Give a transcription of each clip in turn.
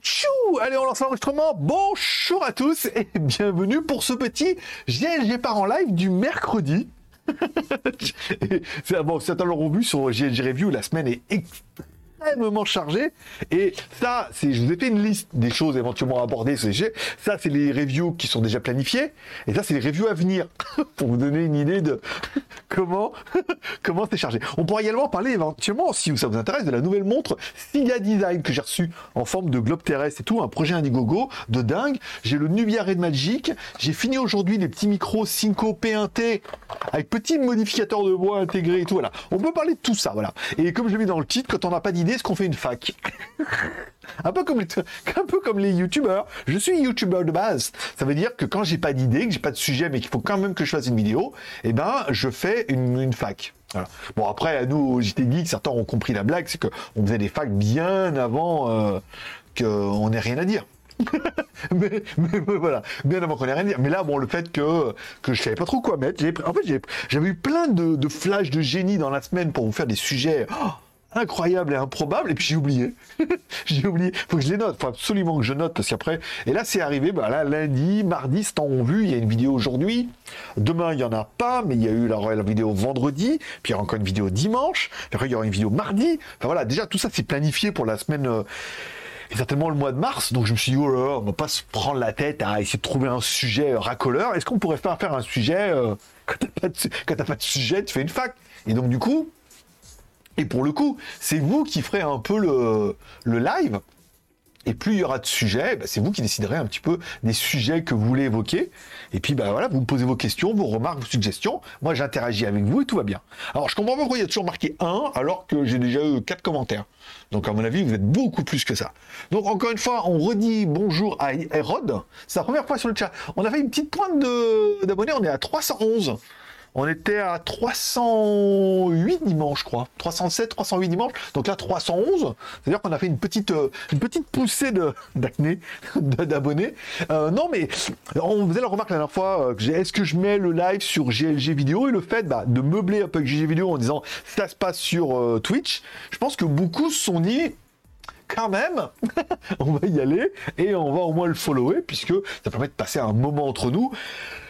Tchou Allez, on lance l'enregistrement. Bonjour à tous et bienvenue pour ce petit GLG par en live du mercredi. c'est bon, certains l'auront vu sur GLG Review, la semaine est chargée. Et ça, c'est, je vous ai fait une liste des choses éventuellement les Ça, c'est les reviews qui sont déjà planifiées. Et ça, c'est les reviews à venir. pour vous donner une idée de comment, comment c'est chargé. On pourra également parler éventuellement, si ça vous intéresse, de la nouvelle montre Siga Design que j'ai reçue en forme de globe terrestre et tout. Un projet Indiegogo de dingue. J'ai le Nubia Red Magic. J'ai fini aujourd'hui les petits micros Synco P1T avec petit modificateur de voix intégré et tout. Voilà. On peut parler de tout ça. Voilà. Et comme je l'ai mis dans le titre, quand on n'a pas d'idée, est-ce qu'on fait une fac un, peu comme les, un youtubeurs. Je suis youtubeur de base. Ça veut dire que quand j'ai pas d'idée, que j'ai pas de sujet, mais qu'il faut quand même que je fasse une vidéo, eh ben, je fais une, fac. Bon, après, nous, au JT Geek, certains ont compris la blague, c'est qu'on faisait des facs bien avant euh, qu'on n'ait rien à dire. mais, voilà, bien avant qu'on ait rien à dire. Mais là, bon, le fait que, que je savais pas trop quoi mettre, en fait, j'avais eu plein de, de flashs de génie dans la semaine pour vous faire des sujets. Oh, incroyable et improbable, et puis j'ai oublié. j'ai oublié. Faut que je les note. Faut absolument que je note parce qu'après. Et là, c'est arrivé. Bah là, lundi, mardi, c'est en vu. Il y a une vidéo aujourd'hui. Demain, il y en a pas, mais il y a eu la, vidéo vendredi. Puis il y aura encore une vidéo dimanche. Puis après, il y aura une vidéo mardi. Enfin voilà, déjà tout ça, c'est planifié pour la semaine. Euh, et certainement le mois de mars, donc je me suis dit, oh là va pas se prendre la tête à essayer de trouver un sujet racoleur. Est-ce qu'on pourrait faire, faire un sujet, euh, quand t'as pas, pas, de sujet, tu fais une fac. Et donc du coup, et pour le coup, c'est vous qui ferez un peu le, live. Et plus il y aura de sujets, bah, c'est vous qui déciderez un petit peu des sujets que vous voulez évoquer. Et puis bah voilà, vous me posez vos questions, vos remarques, vos suggestions. Moi j'interagis avec vous et tout va bien. Alors je comprends pas pourquoi il y a toujours marqué 1 alors que j'ai déjà eu 4 commentaires. Donc à mon avis, vous êtes beaucoup plus que ça. Donc encore une fois, on redit bonjour à Hérode. C'est la première fois sur le chat. On a fait une petite pointe d'abonnés, on est à 311. On était à 308 dimanche, je crois. 307, 308 dimanche. Donc là, 311. C'est-à-dire qu'on a fait une petite, euh, une petite poussée d'acné, d'abonnés. Euh, non, mais on faisait la remarque la dernière fois, euh, est-ce que je mets le live sur GLG vidéo et le fait bah, de meubler un peu avec GLG vidéo en disant ça se passe sur Twitch, je pense que beaucoup se sont dit quand même, on va y aller et on va au moins le follower puisque ça permet de passer un moment entre nous.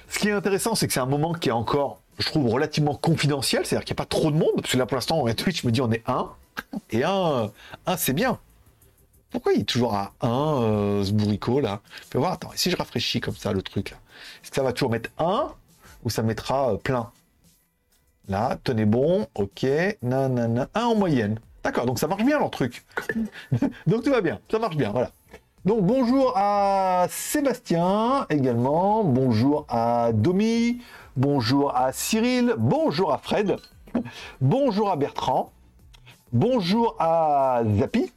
Ce qui est intéressant, c'est que c'est un moment qui est encore je trouve relativement confidentiel, c'est-à-dire qu'il n'y a pas trop de monde, parce que là pour l'instant, Twitch me dit on est un, et un, un c'est bien. Pourquoi il est toujours à 1 euh, ce bourricot là? Fais voir, attends, et si je rafraîchis comme ça le truc là ça va toujours mettre 1 ou ça mettra euh, plein? Là, tenez bon, ok, nanana, 1 en moyenne. D'accord, donc ça marche bien leur truc. donc tout va bien, ça marche bien, voilà. Donc bonjour à Sébastien également, bonjour à Domi, bonjour à Cyril, bonjour à Fred, bonjour à Bertrand, bonjour à Zapi.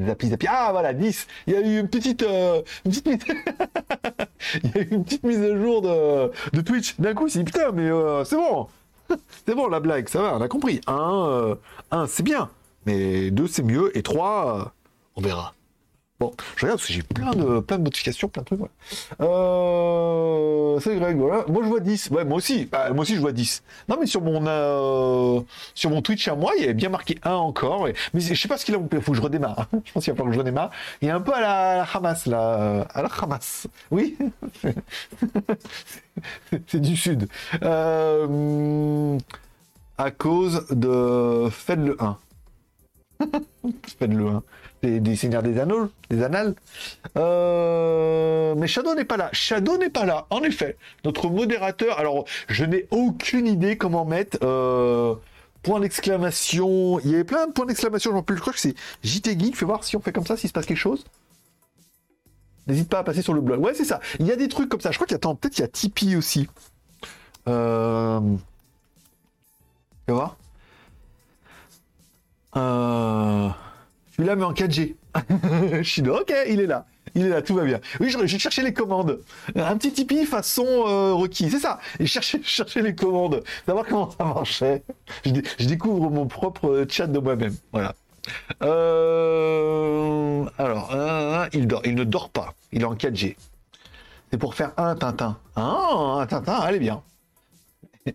Zapi, Zapi. Ah voilà, 10. Il y a eu une petite, euh, une petite une petite mise à jour de, de Twitch. D'un coup, c'est putain, mais euh, c'est bon. c'est bon la blague, ça va, on a compris. Un, euh, c'est bien. Mais deux, c'est mieux. Et trois, on verra. Bon, je regarde parce que j'ai plein de, plein de notifications, plein de trucs. Euh, c'est Greg, voilà. Moi, je vois 10. Ouais, moi aussi. Bah, moi aussi, je vois 10. Non, mais sur mon, euh, sur mon Twitch à moi, il y avait bien marqué 1 encore. Mais je sais pas ce qu'il a. Il faut que je redémarre. je pense qu'il va falloir que je redémarre. Il a un peu à la, Hamas, là. À la Hamas. Oui. c'est du sud. Euh, à cause de Faites le 1. Faites le 1 des, des Seigneurs des Anneaux, des Annales. Euh, mais Shadow n'est pas là. Shadow n'est pas là, en effet. Notre modérateur, alors je n'ai aucune idée comment mettre euh, point d'exclamation. Il y avait plein de points d'exclamation, j'en plus. Je crois que c'est JT Geek. Fais voir si on fait comme ça, s'il se passe quelque chose. N'hésite pas à passer sur le blog. Ouais, c'est ça. Il y a des trucs comme ça. Je crois qu'il y a, peut-être il y a Tipeee aussi. Euh... Tu. Celui-là, mais en 4G. je suis ok, il est là. Il est là, tout va bien. Oui, je, je cherchais les commandes. Un petit Tipeee façon euh, requis, c'est ça. Et chercher, les commandes, savoir comment ça marchait. Je, découvre mon propre chat de moi-même. Voilà. Euh, alors, il dort, il ne dort pas. Il est en 4G. C'est pour faire un Tintin. Ah, un Tintin, allez bien.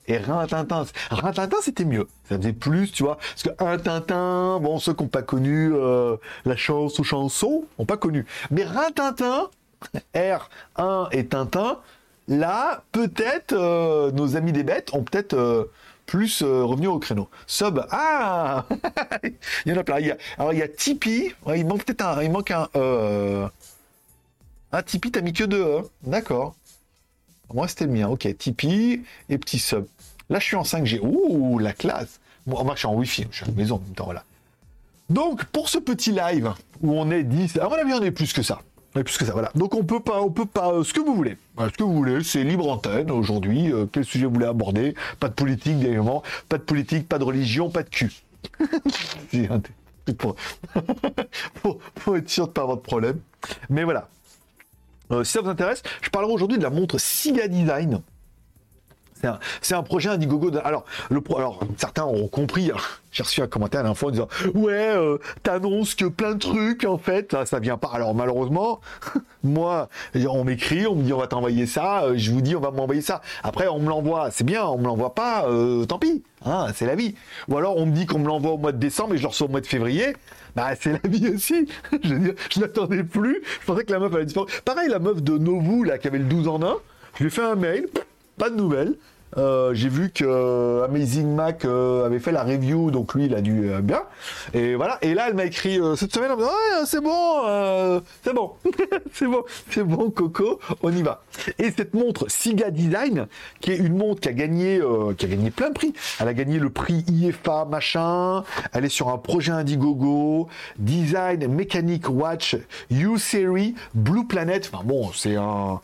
Et Rintintin, Rintintin c'était mieux. Ça faisait plus, tu vois. Parce que un Tintin, bon, ceux qui n'ont pas connu euh, la chance ou chanson, n'ont pas connu. Mais Rintintin, R1 et Tintin, là, peut-être euh, nos amis des bêtes ont peut-être euh, plus revenu au créneau. Sub, ah Il y en a plein. alors il y a Tipeee, il manque peut-être un, il manque un. Ah, Tipeee, t'as mis que deux E. D'accord. Moi, c'était le mien. Ok, Tipeee et petit sub. Là, je suis en 5G. Ouh, la classe. Moi, moi je suis en Wi-Fi. Je suis à la maison en même temps. Voilà. Donc, pour ce petit live où on est 10, à mon avis, on est plus que ça. On est plus que ça, voilà. Donc, on peut pas, on peut pas, euh, ce que vous voulez. ce que vous voulez, c'est libre antenne aujourd'hui. Euh, quel sujet vous voulez aborder? Pas de politique, évidemment. Pas de politique, pas de religion, pas de cul. pour, être sûr de pas avoir de problème. Mais voilà. Euh, si ça vous intéresse, je parlerai aujourd'hui de la montre Siga Design. C'est un, projet Indiegogo. Alors, le alors, certains ont compris. Hein. J'ai reçu un commentaire à l'info en disant Ouais, euh, t'annonces que plein de trucs, en fait, ça, ça vient pas. Alors, malheureusement, moi, on m'écrit, on me dit On va t'envoyer ça. Euh, je vous dis On va m'envoyer ça. Après, on me l'envoie. C'est bien, on me l'envoie pas. tant pis. Hein, c'est la vie. Ou alors, on me dit qu'on me l'envoie au mois de décembre et je le reçois au mois de février. Bah, c'est la vie aussi. je veux plus. Je pensais que la meuf allait disparaître. Pareil, la meuf de Novu, là, qui avait le 12 en 1, je lui ai fait un mail, pas de nouvelles. Euh, j'ai vu que euh, Amazing Mac euh, avait fait la review, donc lui il a dû bien. Et voilà. Et là elle m'a écrit cette semaine en me disant ouais, c'est bon, c'est bon, c'est bon, c'est bon Coco, on y va. Et cette montre Siga Design, qui est une montre qui a gagné, qui a gagné plein de prix. Elle a gagné le prix IFA machin. Elle est sur un projet Indiegogo, Design Mechanic Watch U Series Blue Planet. Enfin bon, c'est un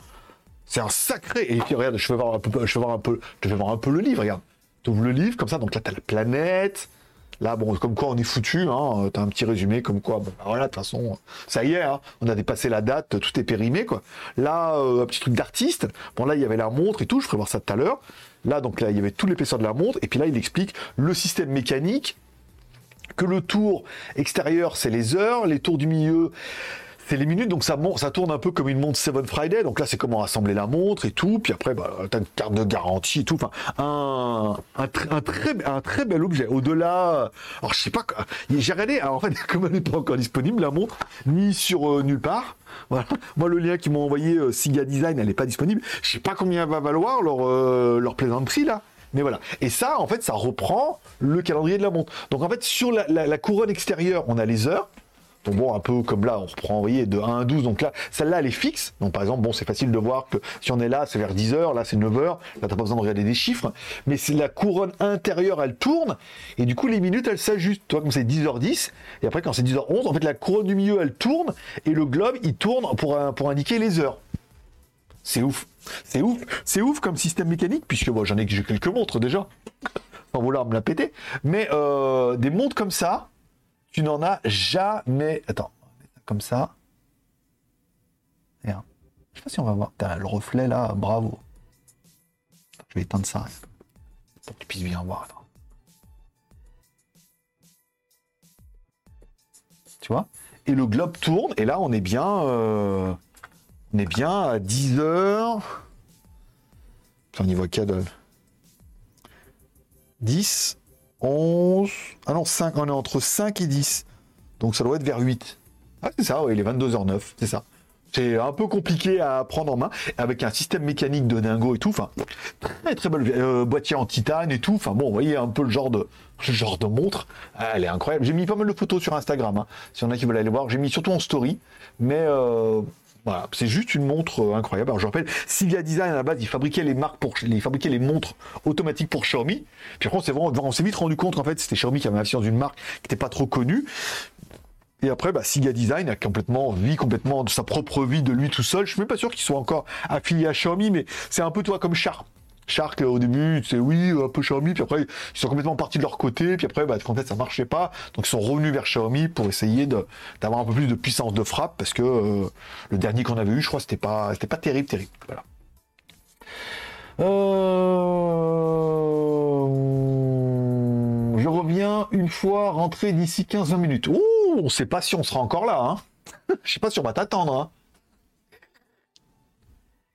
c'est un sacré. Et puis regarde, je vais voir un peu, je vais voir un peu, je vais voir le livre. Regarde, tu ouvres le livre comme ça. Donc là, t'as la planète. Là, bon, comme quoi on est foutu. Hein, t'as un petit résumé comme quoi. Bon, bah, voilà, de toute façon, ça y est. Hein, on a dépassé la date, tout est périmé quoi. Là, euh, un petit truc d'artiste. Bon là, il y avait la montre et tout. Je ferai voir ça tout à l'heure. Là, donc là, il y avait tout l'épaisseur de la montre. Et puis là, il explique le système mécanique que le tour extérieur, c'est les heures, les tours du milieu, c'est les minutes, donc ça, ça tourne un peu comme une montre Seven Friday. Donc là, c'est comment assembler la montre et tout. Puis après, bah, tu as une carte de garantie et tout. Enfin, un, très, un très bel objet. Au-delà, alors je sais pas, j'ai regardé, alors en fait, comme elle n'est pas encore disponible, la montre, ni sur euh, nulle part. Voilà. Moi, le lien qu'ils m'ont envoyé, euh, Siga Design, elle n'est pas disponible. Je sais pas combien va valoir leur, euh, leur plaisanterie là. Mais voilà. Et ça, en fait, ça reprend le calendrier de la montre. Donc en fait, sur la couronne extérieure, on a les heures. Bon, un peu comme là, on reprend, vous voyez, de 1 à 12. Donc là, celle-là, elle est fixe. Donc par exemple, bon, c'est facile de voir que si on est là, c'est vers 10 heures, là c'est 9 heures. Là, t'as pas besoin de regarder des chiffres. Mais c'est la couronne intérieure, elle tourne. Et du coup, les minutes, elles s'ajustent. Toi, comme c'est 10h10. Et après, quand c'est 10h11, en fait, la couronne du milieu, elle tourne. Et le globe, il tourne pour, indiquer les heures. C'est ouf. C'est ouf. C'est ouf comme système mécanique, puisque moi, j'en ai quelques montres déjà. Sans vouloir me la péter. Mais euh, des montres comme ça, tu n'en as jamais. Attends, comme ça. Je sais pas si on va voir. le reflet là, bravo. Je vais éteindre ça pour que tu puisses bien voir. Tu vois? Et le globe tourne, et là on est bien. Euh, on est bien à 10 heures. On y voit qu'elle. 10, 11. Ah non, 5. On est entre 5 et 10. Donc ça doit être vers 8. Ah, c'est ça, oui, il est 22h09. C'est ça. C'est un peu compliqué à prendre en main, avec un système mécanique de dingo et tout. Enfin, très très belle euh, boîtier en titane et tout. Enfin bon, vous voyez un peu le genre de genre de montre. Ah, elle est incroyable. J'ai mis pas mal de photos sur Instagram. Hein, si y en a qui veulent aller voir, j'ai mis surtout en story. Mais euh, voilà, c'est juste une montre euh, incroyable. Alors je rappelle, Sylvia Design à la base, ils fabriquaient les marques pour, ils fabriquaient les montres automatiques pour Xiaomi. Puis après, on s'est vite rendu compte en fait, c'était Xiaomi qui avait investi dans une marque qui n'était pas trop connue. Et après, bah, Siga Design a complètement vie complètement de sa propre vie de lui tout seul. Je suis même pas sûr qu'il soit encore affilié à Xiaomi, mais c'est un peu toi comme Char. Shark au début, c'est oui, un peu Xiaomi, puis après ils sont complètement partis de leur côté, puis après bah, en fait ça marchait pas, donc ils sont revenus vers Xiaomi pour essayer d'avoir un peu plus de puissance de frappe parce que euh, le dernier qu'on avait eu, je crois, c'était pas c'était pas terrible, terrible. Voilà. Euh, je reviens une fois rentré d'ici 15-20 minutes. Ouh, on sait pas si on sera encore là, hein. Je sais pas si on va t'attendre, hein.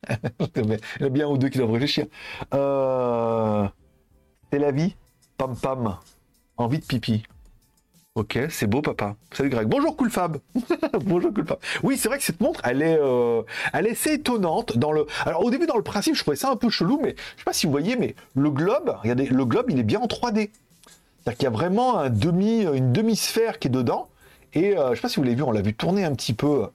Il y a bien ou deux qui doivent réfléchir. Euh, C'est la vie. Pam pam. Envie de pipi. Ok, c'est beau, papa. Salut Greg. Bonjour Cool Fab. Bonjour Cool. Oui, c'est vrai que cette montre, elle est, euh, elle est assez étonnante dans le. Alors au début, dans le principe, je trouvais ça un peu chelou, mais je sais pas si vous voyez, mais le globe, regardez, le globe, il est bien en 3D. C'est-à-dire qu'il y a vraiment un demi, une demi-sphère qui est dedans. Et euh, je sais pas si vous l'avez vu, on l'a vu tourner un petit peu.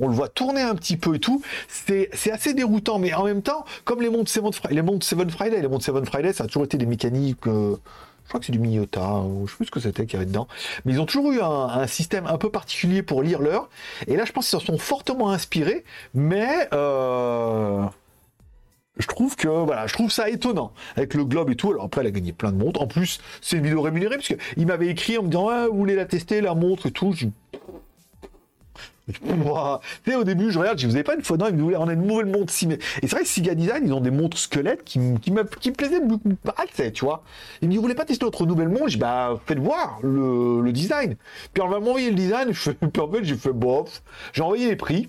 On le voit tourner un petit peu et tout. C'est, assez déroutant, mais en même temps, comme les montres Seven les montres Seven Friday, les montres Seven Friday, ça a toujours été des mécaniques. euh, je crois que c'est du Miyota, ou je sais plus ce que c'était qu'il y avait dedans. Mais ils ont toujours eu un, un système un peu particulier pour lire l'heure. Et là, je pense qu'ils s'en sont fortement inspirés. Mais euh, je trouve que voilà, je trouve ça étonnant avec le globe et tout. Alors après, elle a gagné plein de montres. En plus, c'est une vidéo rémunérée parce qu'il m'avait écrit en me disant ah, vous voulez la tester la montre et tout. Je... Sais, au début, je regarde, je vous avez pas une fois, non, ils me on a une nouvelle montre. Si. Et c'est vrai que Siga Design, ils ont des montres squelettes qui, qui, me, qui me plaisaient beaucoup pas, tu vois. Ils me disent, vous voulez pas tester notre nouvelle montre? Je bah, faites voir le, le design. Puis on va m'envoyer le design, je fais, en fait, j'ai fait, bof. J'ai envoyé les prix.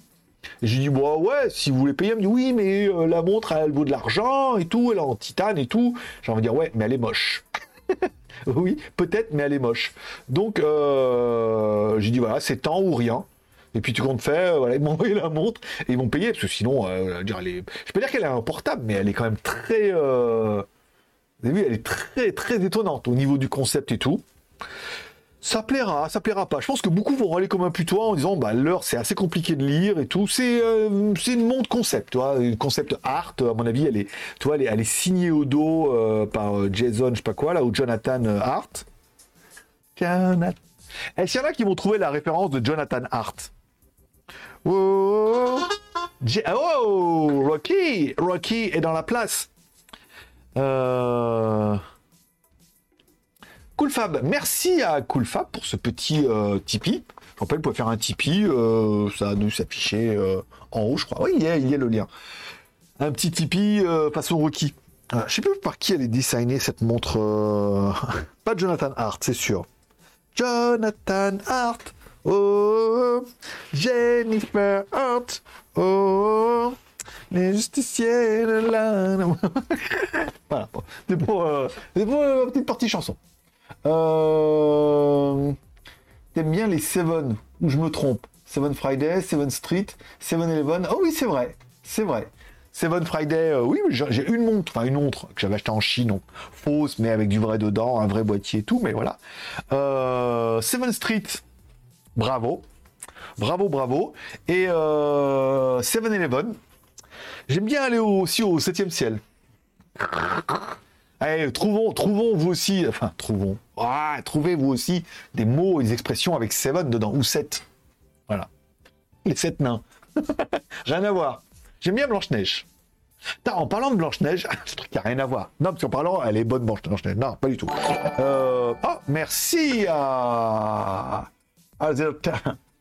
J'ai dit, bah ouais, si vous voulez payer, elle me dit, oui, mais euh, la montre, elle vaut de l'argent et tout, elle est en titane et tout. J'ai envie de dire, ouais, mais elle est moche. oui, peut-être, mais elle est moche. Donc, euh, j'ai dit, voilà, c'est temps ou rien. Et puis tu comptes faire, voilà, ils m'ont envoyé la montre et ils m'ont payé parce que sinon, euh, je peux dire qu'elle est un mais elle est quand même très, euh... très très étonnante au niveau du concept et tout. Ça plaira, ça plaira pas. Je pense que beaucoup vont râler comme un putois en disant, bah l'heure c'est assez compliqué de lire et tout. C'est euh, une montre concept, tu vois, une concept art. À mon avis, elle est, tu vois, elle est, elle est signée au dos euh, par euh, Jason, je sais pas quoi là, ou Jonathan euh, Hart. Jonathan. Est-ce qu'il y en a qui vont trouver la référence de Jonathan Hart? Oh, oh, Rocky, Rocky est dans la place. Euh... Cool Fab, merci à Cool Fab pour ce petit euh, Tipeee. Je rappelle, vous faire un Tipeee, euh, ça a dû s'afficher euh, en haut, je crois. Oui, il y a, le lien. Un petit Tipeee euh, façon Rocky. Je sais plus par qui elle est designée cette montre. Pas Jonathan Hart, c'est sûr. Jonathan Hart. Oh, Jennifer Hart. Oh, les justiciers de la... voilà, c'est pour, euh, pour petite partie chanson. Euh... T'aimes bien les Seven, ou je me trompe Seven Friday, Seven Street, Seven Eleven. Oh oui, c'est vrai, c'est vrai. Seven Friday, euh, oui, j'ai une montre, enfin une montre que j'avais achetée en Chine, fausse, mais avec du vrai dedans, un vrai boîtier et tout, mais voilà. Euh, Seven Street, bravo. Bravo, bravo. Et euh, Seven Eleven, j'aime bien aller au- aussi au 7 ciel. Allez, trouvons, trouvons vous aussi, enfin, trouvons, ah, trouvez vous aussi des mots des expressions avec seven dedans, ou sept. Voilà. Les sept nains. rien à voir. J'aime bien Blanche-Neige. En parlant de Blanche-Neige, ce truc qui a rien à voir. Non, parce qu'en parlant, elle est bonne Blanche-Neige. Non, pas du tout. Euh, Oh, merci à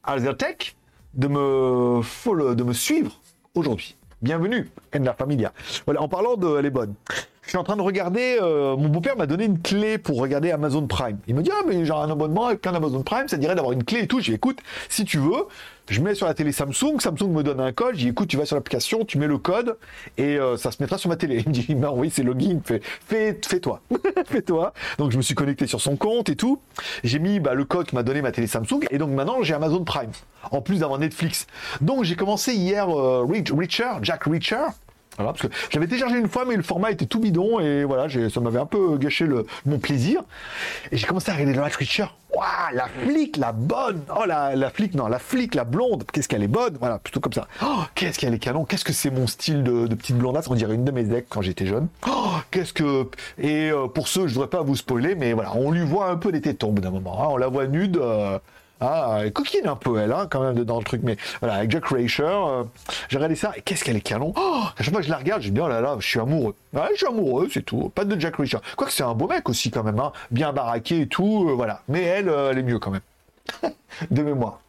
Alzertech de me follow- de me suivre aujourd'hui. Bienvenue, en la familia. Voilà, en parlant de, elle est bonne. Je suis en train de regarder, euh, mon beau-père m'a donné une clé pour regarder Amazon Prime. Il me dit, ah, mais j'ai un abonnement avec plein d'Amazon Prime, ça dirait d'avoir une clé et tout. J'ai écoute, si tu veux, je mets sur la télé Samsung, Samsung me donne un code, j'ai écoute, tu vas sur l'application, tu mets le code et euh, ça se mettra sur ma télé. Il me dit, il m'a envoyé ses logins, fais, fais-toi, fais-toi. Donc je me suis connecté sur son compte et tout. J'ai mis bah, le code que m'a donné ma télé Samsung et donc maintenant j'ai Amazon Prime, en plus d'avoir Netflix. Donc j'ai commencé hier euh, Reacher, Jack Reacher. Parce que j'avais téléchargé une fois, mais le format était tout bidon et voilà, ça m'avait un peu gâché le, mon plaisir. Et j'ai commencé à regarder le Jack Reacher. Waouh, la flic, la bonne. Oh, la, flic, non, la flic, la blonde. Qu'est-ce qu'elle est bonne. Voilà, plutôt comme ça. Oh, qu'est-ce qu'elle est canon. Qu'est-ce que c'est mon style de, petite blondasse. On dirait une de mes ex quand j'étais jeune. Oh, qu'est-ce que. Et euh, pour ceux, je voudrais pas vous spoiler, mais voilà, on lui voit un peu les tétons d'un moment. hein. On la voit nude. euh, ah, elle coquine un peu, elle, hein, quand même, dans le truc. Mais voilà, avec Jack Reacher, euh, j'ai regardé ça. Et qu'est-ce qu'elle est canon. Oh, à chaque fois que je la regarde, je me dis, oh là là, je suis amoureux. Ouais, je suis amoureux, c'est tout. Pas de Jack Reacher. Quoique c'est un beau mec aussi, quand même, hein, bien baraqué et tout. euh, voilà. Mais elle, euh, elle est mieux quand même. de mémoire.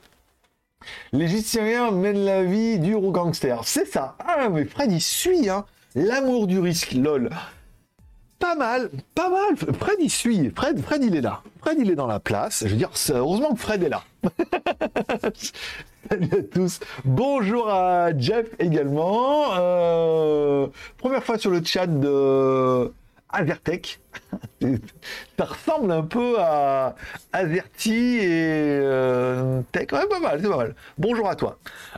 Les Justiciens mènent la vie du au gangster. C'est ça. Ah, mais Fred, il suit, hein. L'amour du risque, lol. Pas mal, pas mal. Fred, il suit. Fred, Fred, il est là. Fred, il est dans la place. Je veux dire, heureusement que Fred est là. Tous. Bonjour à Jeff également. Euh, première fois sur le chat de Azertech. ça ressemble un peu à Azerty et euh, Tech. Ouais, pas mal, c'est pas mal. Bonjour à toi.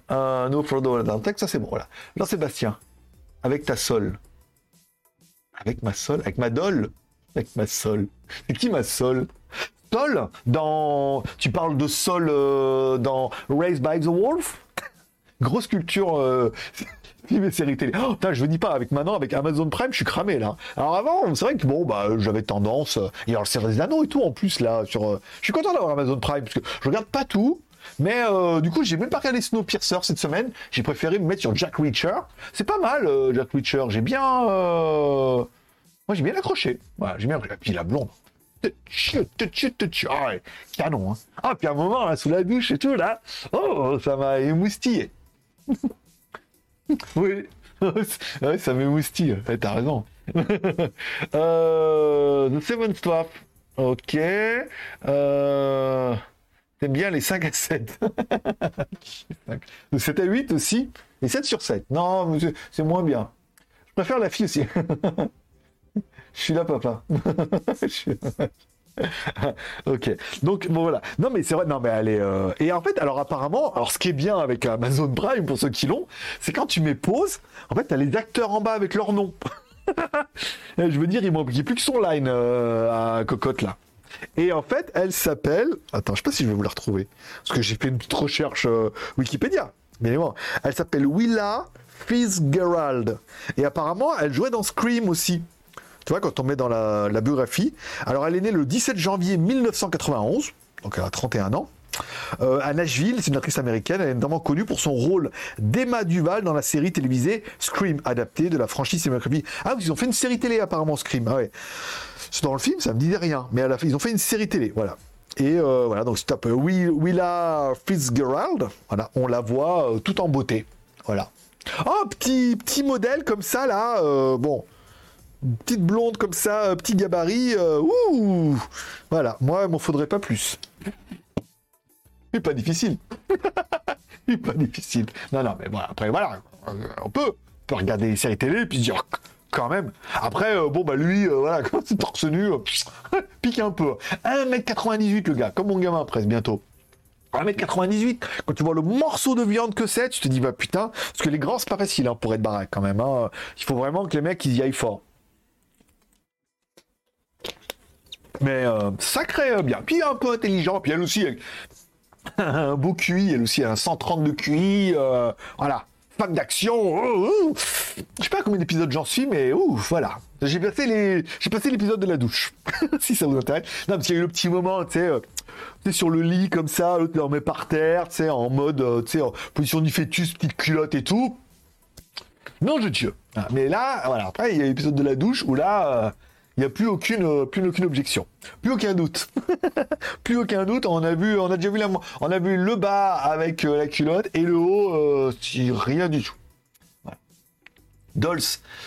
Euh, no Frodo Tech, ça c'est bon. Voilà. Jean-Sébastien, avec ta sol. Avec ma sol Avec ma dolle Avec ma sol. C'est qui ma sol? Sol dans. Tu parles de sol euh, dans Raised by the Wolf? Grosse culture. Euh... mes séries télé. Oh, je dis pas, avec maintenant, avec Amazon Prime, je suis cramé là. Alors avant, c'est vrai que bon, bah, j'avais tendance. Et alors, c'est des anneaux et tout en plus là. Sur, euh, Je suis content d'avoir Amazon Prime parce que je regarde pas tout. Mais euh, du coup, j'ai même pas regardé Snowpiercer cette semaine. J'ai préféré me mettre sur Jack Reacher. C'est pas mal, euh, Jack Reacher. J'ai bien. Moi, j'ai bien accroché. Voilà, j'ai bien accroché. Puis la blonde. Ah canon. Hein. Ah, puis un moment, là, sous la douche et tout, là. Oh, ça m'a émoustillé. oui, ouais, ça m'émoustille. Ouais, T'as raison. euh, The Seven Swap. Ok. Euh... T'aimes bien les 5 à 7. Le 7 à 8 aussi. Et 7 sur 7. Non, c'est moins bien. Je préfère la fille aussi. Je suis là, papa. ok. Donc bon voilà. Non mais c'est vrai. Non mais est. Euh, et en fait, alors apparemment, alors ce qui est bien avec Amazon Prime pour ceux qui l'ont, c'est quand tu mets pause, en fait, t'as les acteurs en bas avec leur nom. Je veux dire, il manque plus que son line euh, à cocotte là. Et en fait, elle s'appelle. Attends, je sais pas si je vais vous la retrouver parce que j'ai fait une petite recherche euh, Wikipédia. Mais bon, elle s'appelle Willa Fitzgerald. Et apparemment, elle jouait dans Scream aussi. Tu vois, quand on met dans la, biographie. Alors, elle est née le 17 janvier 1991, donc elle a 31 ans. Euh, à Nashville, c'est une actrice américaine, elle est notamment connue pour son rôle d'Emma Duval dans la série télévisée Scream, adaptée de la franchise cinématographique. Ah, ils ont fait une série télé apparemment, Scream. Ah ouais. Dans le film, ça me disait rien, mais ils ont fait une série télé, voilà. Et euh, voilà, donc c'est un Willa Fitzgerald, voilà, on la voit euh, tout en beauté, voilà. Oh, petit, petit modèle comme ça, là, bon, petite blonde comme ça, euh, petit gabarit, euh, ouh Voilà, moi, il m'en faudrait pas plus. C'est pas difficile. C'est pas difficile. Non, non, mais bon, après, voilà, euh, on peut, regarder les séries télé et puis dire, quand même. Après, bon, bah lui, voilà, quand c'est torse nu, pique un peu. 1m98, le gars, comme mon gamin presque, bientôt. 1m98, quand tu vois le morceau de viande que c'est, tu te dis, bah putain, parce que les grands, c'est pas facile hein, pour être baraque quand même. Hein. Il faut vraiment que les mecs, ils y aillent fort. Mais euh, sacré euh, bien. Puis un peu intelligent. Puis elle aussi, un beau QI. Elle aussi, un 130 de QI. Euh, voilà. Femme d'action. Je sais pas combien d'épisodes j'en suis, mais ouf, voilà. J'ai passé les, j'ai passé l'épisode de la douche. si ça vous intéresse. Non, parce qu'il y a eu le petit moment, tu sais, tu sur le lit comme ça, l'autre dormait par terre, tu sais, en mode, tu sais, en position du fœtus, petite culotte et tout. Non, je Dieu. Ah, mais là, voilà. Après, il y a l'épisode de la douche où là, il n'y a plus aucune, euh, plus aucune objection, plus aucun doute, plus aucun doute. On a vu, on a déjà vu la, on a vu le bas avec euh, la culotte et le haut, euh, rien du tout. Dolls,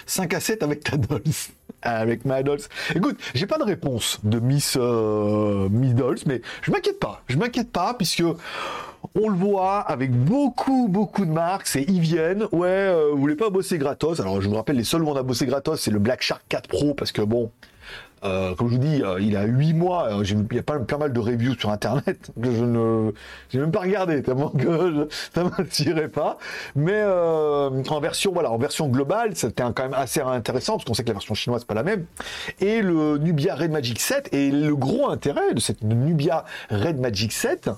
5 à 7 avec ta Dolls. avec ma Dolls. Écoute, j'ai pas de réponse de Miss, Miss Dolls, mais je m'inquiète pas. Je m'inquiète pas puisque on le voit avec beaucoup, beaucoup de marques. C'est ils viennent. Ouais, euh, vous voulez pas bosser gratos? Alors, je vous rappelle, les seuls où on a bossé gratos, c'est le Black Shark 4 Pro parce que bon, euh, comme je vous dis, euh, il a 8 mois. Euh, il y a pas, pas mal de reviews sur Internet que je ne j'ai même pas regardé tellement que je, ça m'attirait pas. Mais en version voilà, en version globale, c'était quand même assez intéressant parce qu'on sait que la version chinoise c'est pas la même. Et le Nubia Red Magic 7 et le gros intérêt de cette Nubia Red Magic 7,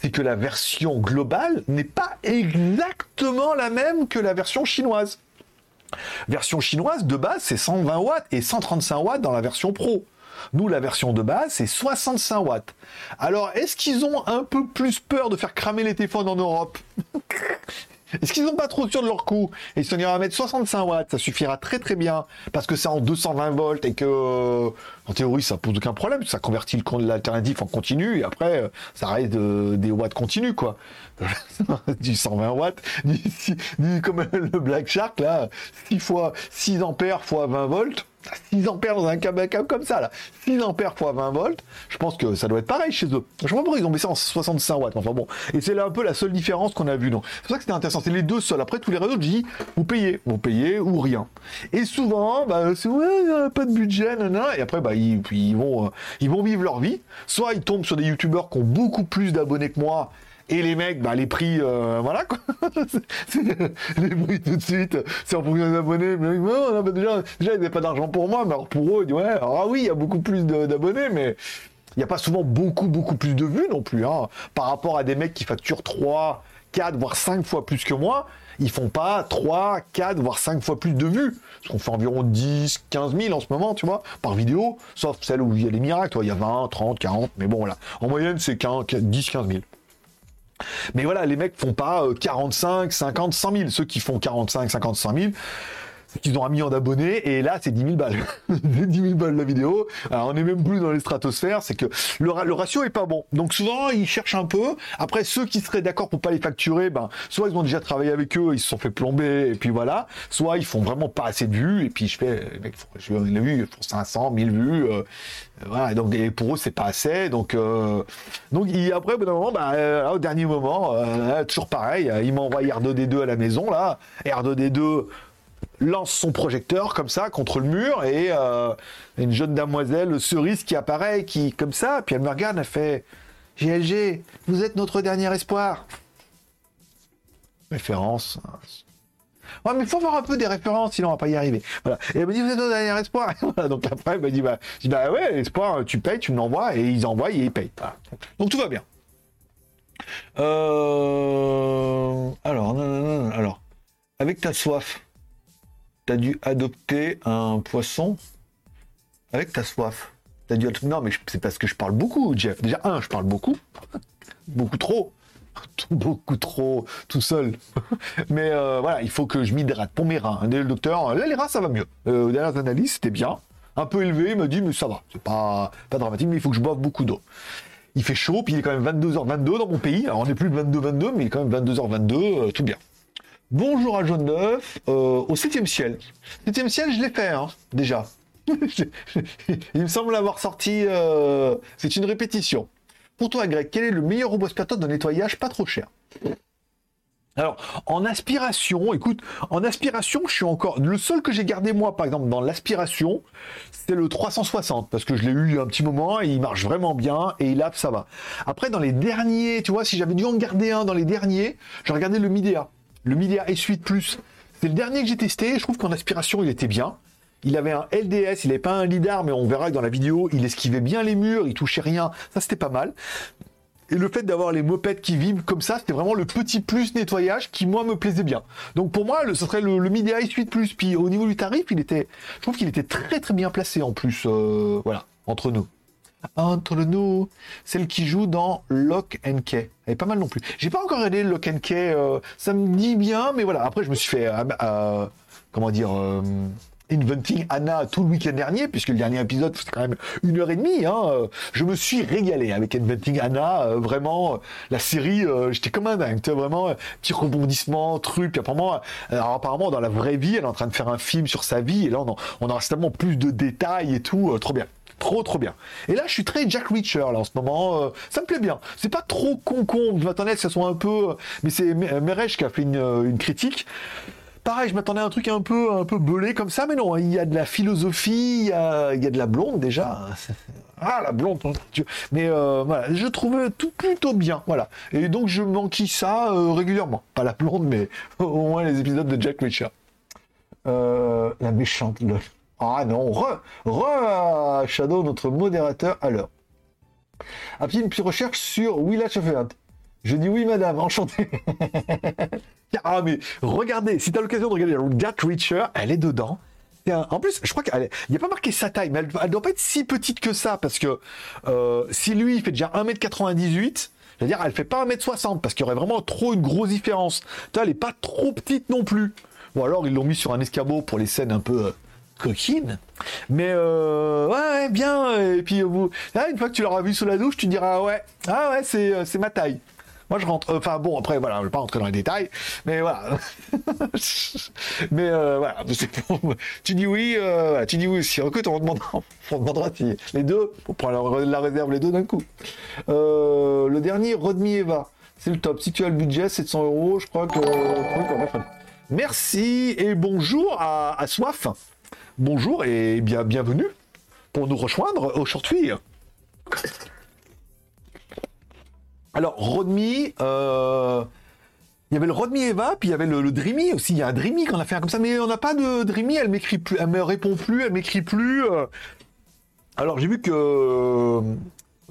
c'est que la version globale n'est pas exactement la même que la version chinoise. Version chinoise, de base, c'est 120 watts et 135 watts dans la version Pro. Nous, la version de base, c'est 65 watts. Alors, est-ce qu'ils ont un peu plus peur de faire cramer les téléphones en Europe? Est-ce qu'ils n'ont pas trop sûr de leur coup Et ils sont à mettre 65 watts, ça suffira très très bien, parce que c'est en 220 volts et que, euh, en théorie, ça pose aucun problème, ça convertit l'alternatif en continu, et après, euh, ça reste des watts continus, quoi. du 120 watts, du, comme le Black Shark, là, 6 fois 6 ampères fois 20 volts, 6 ampères dans un câble, comme ça, là. 6 ampères fois 20 volts. Je pense que ça doit être pareil chez eux. Je sais pas ils ont baissé en 65 watts. Enfin bon. Et c'est là un peu la seule différence qu'on a vue. Donc, c'est pour ça que c'était intéressant. C'est les deux seuls. Après, tous les réseaux, je dis, vous payez. Vous payez ou rien. Et souvent, bah, c'est, ouais, pas de budget, nanana. Et après, bah, ils vont, euh, ils vont vivre leur vie. Soit ils tombent sur des youtubeurs qui ont beaucoup plus d'abonnés que moi et les mecs, bah, les prix, euh, voilà quoi. les prix tout de suite, c'est en fonction des abonnés. Mais déjà, déjà, ils n'avaient pas d'argent pour moi, mais alors pour eux, ouais, ah oui, il y a beaucoup plus d'abonnés, mais il n'y a pas souvent beaucoup, beaucoup plus de vues non plus. Hein. Par rapport à des mecs qui facturent 3, 4, voire 5 fois plus que moi, ils font pas 3, 4, voire 5 fois plus de vues. Parce qu'on fait environ 10, 15 000 en ce moment, tu vois, par vidéo, sauf celle où il y a les miracles, il y a 20, 30, 40, mais bon, voilà. En moyenne, c'est 10, 15 000. Mais voilà, les mecs font pas 45, 50, 100 000. Ceux qui font 45, 50, 100 000, qu'ils ont un million d'abonnés et là c'est 10 000 balles. 10 000 balles la vidéo. Alors, on est même plus dans les stratosphères, c'est que le, ratio est pas bon. Donc souvent ils cherchent un peu. Après ceux qui seraient d'accord pour pas les facturer, ben soit ils ont déjà travaillé avec eux, ils se sont fait plomber et puis voilà. Soit ils font vraiment pas assez de vues et puis je fais, les mecs, je l'ai vu, ils font 500, 1000 vues. Euh, et donc pour eux c'est pas assez. Donc euh, donc après au bout d'un moment, bah, euh, au dernier moment, toujours pareil, ils m'envoient R2D2 à la maison là, R2D2 lance son projecteur comme ça contre le mur et euh, une jeune demoiselle cerise qui apparaît, qui comme ça, puis elle me regarde, elle fait GLG, vous êtes notre dernier espoir. Référence. Ouais, mais faut avoir un peu des références, sinon on va pas y arriver. Voilà. Et elle me dit, vous êtes notre dernier espoir. Donc après, elle me dit, bah, bah ouais, l'espoir, tu payes, tu me l'envoies, et ils envoient et ils payent. Donc tout va bien. Euh... Alors, non, non, non, alors, avec ta soif, t'as dû adopter un poisson avec ta soif. T'as dû non mais c'est parce que je parle beaucoup, Jeff. Déjà un, je parle beaucoup, beaucoup trop, beaucoup trop, tout seul. mais euh, voilà, il faut que je m'hydrate pour mes reins. Le docteur, là les reins ça va mieux. Euh, aux dernières analyses c'était bien, un peu élevé, il m'a dit mais ça va, c'est pas pas dramatique, mais il faut que je boive beaucoup d'eau. Il fait chaud, puis il est quand même 22h22 dans mon pays. Alors on n'est plus 22-22, mais il est quand même 22h22, euh, tout bien. Bonjour à Jaune d'œuf, euh, au septième ciel. Septième ciel, je l'ai fait, hein, déjà. Il me semble avoir sorti. Euh, c'est une répétition. Pour toi, Greg, quel est le meilleur robot aspirateur de nettoyage pas trop cher alors, en aspiration, écoute, en aspiration, je suis encore. Le seul que j'ai gardé moi, par exemple, dans l'aspiration, c'est le 360, parce que je l'ai eu un petit moment et il marche vraiment bien et il a, ça va. Après, dans les derniers, tu vois, si j'avais dû en garder un dans les derniers, j'ai regardé le Midea le Midea S8 Plus, c'est le dernier que j'ai testé. Je trouve qu'en aspiration, il était bien. Il avait un LDS, il n'avait pas un lidar, mais on verra que dans la vidéo, il esquivait bien les murs, il touchait rien. Ça, c'était pas mal. Et le fait d'avoir les mopettes qui vibrent comme ça, c'était vraiment le petit plus nettoyage qui, moi, me plaisait bien. Donc, pour moi, ce serait le, le Midea S8 Plus. Puis, au niveau du tarif, il était, je trouve qu'il était très, très bien placé en plus. Euh, voilà, entre nous entre nous, celle qui joue dans Lock and Key. Elle est pas mal non plus. J'ai pas encore regardé Lock and Key, euh, ça me dit bien, mais voilà. Après, je me suis fait, euh, comment dire, Inventing Anna tout le week-end dernier, puisque le dernier épisode c'était quand même une heure et demie. Hein. Je me suis régalé avec Inventing Anna, vraiment la série, j'étais comme un dingue, vraiment petit rebondissement, truc. Apparemment, alors apparemment dans la vraie vie, elle est en train de faire un film sur sa vie, et là on, on aura tellement plus de détails et tout, trop bien. Trop trop bien. Et là, je suis très Jack Reacher là en ce moment. Euh, ça me plaît bien. C'est pas trop con con. Je m'attendais que ça soit un peu. Euh, mais c'est Merej qui a fait euh, une critique. Pareil, je m'attendais à un truc un peu un peu comme ça, mais non. Il y a de la philosophie, il y a, de la blonde déjà. Ah la blonde. Mais voilà, je trouvais tout plutôt bien. Voilà. Et donc je manquis ça régulièrement. Pas la blonde, mais au moins les épisodes de Jack Reacher. la méchante. Ah non, re, re Shadow, notre modérateur à l'heure. Après une petite recherche sur Village of Je dis oui, madame, enchanté. ah, mais regardez, si tu as l'occasion de regarder Jack Reacher, elle est dedans. En plus, je crois qu'il n'y a pas marqué sa taille, mais elle, ne doit pas être si petite que ça, parce que euh, si lui, il fait déjà 1m98, c'est-à-dire elle fait pas 1m60, parce qu'il y aurait vraiment trop une grosse différence. Elle est pas trop petite non plus. Ou alors ils l'ont mis sur un escabeau pour les scènes un peu euh, coquine. Mais euh, ouais, bien. Et puis vous, une fois que tu l'auras vu sous la douche, tu diras ouais, ah ouais, c'est, euh, c'est ma taille. Moi, je rentre. Enfin, bon, après, voilà, je ne vais pas rentrer dans les détails, mais voilà. mais euh, voilà, tu dis oui, euh, tu dis oui. Si recrute, on demandera, on demandera si les deux, pour prendre la, réserve les deux d'un coup. Euh, le dernier, Rodmi Eva, c'est le top. Si tu as le budget, 700 euros, je crois que. Merci et bonjour à, Soif. Bonjour et bien, bienvenue pour nous rejoindre aujourd'hui. Alors, Rodmi, euh, il y avait le Rodmi Eva, puis il y avait le, Dreamy aussi. Il y a un Dreamy qu'on a fait un comme ça, mais on n'a pas de Dreamy, elle m'écrit plus, elle me répond plus, elle m'écrit plus. Euh. Alors, j'ai vu que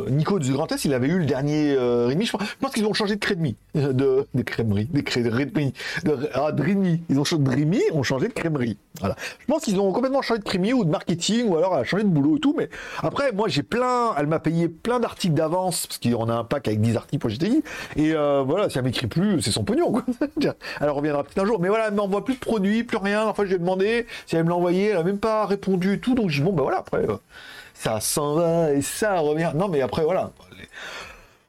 Nico du Grand Est, il avait eu le dernier euh, Redmi. Je pense, qu'ils ont changé de crédmi. Euh, de, cré, Redmi. De, ah, Dreamy. Ils ont changé de Dreamy, ont changé de crèmerie. Voilà. Je pense qu'ils ont complètement changé de crèmerie ou de marketing ou alors elle a changé de boulot et tout. Mais après, moi, j'ai plein. Elle m'a payé plein d'articles d'avance parce qu'on a un pack avec 10 articles pour GTI. Et euh, voilà, si elle m'écrit plus, c'est son pognon. Quoi. elle reviendra peut-être un jour. Mais voilà, elle m'envoie plus de produits, plus rien. Enfin, je lui ai demandé si elle me l'envoyait. Elle a même pas répondu et tout. Donc, je dis, bon, ben voilà, après. Euh, ça s'en va et ça revient. Non, mais après, voilà.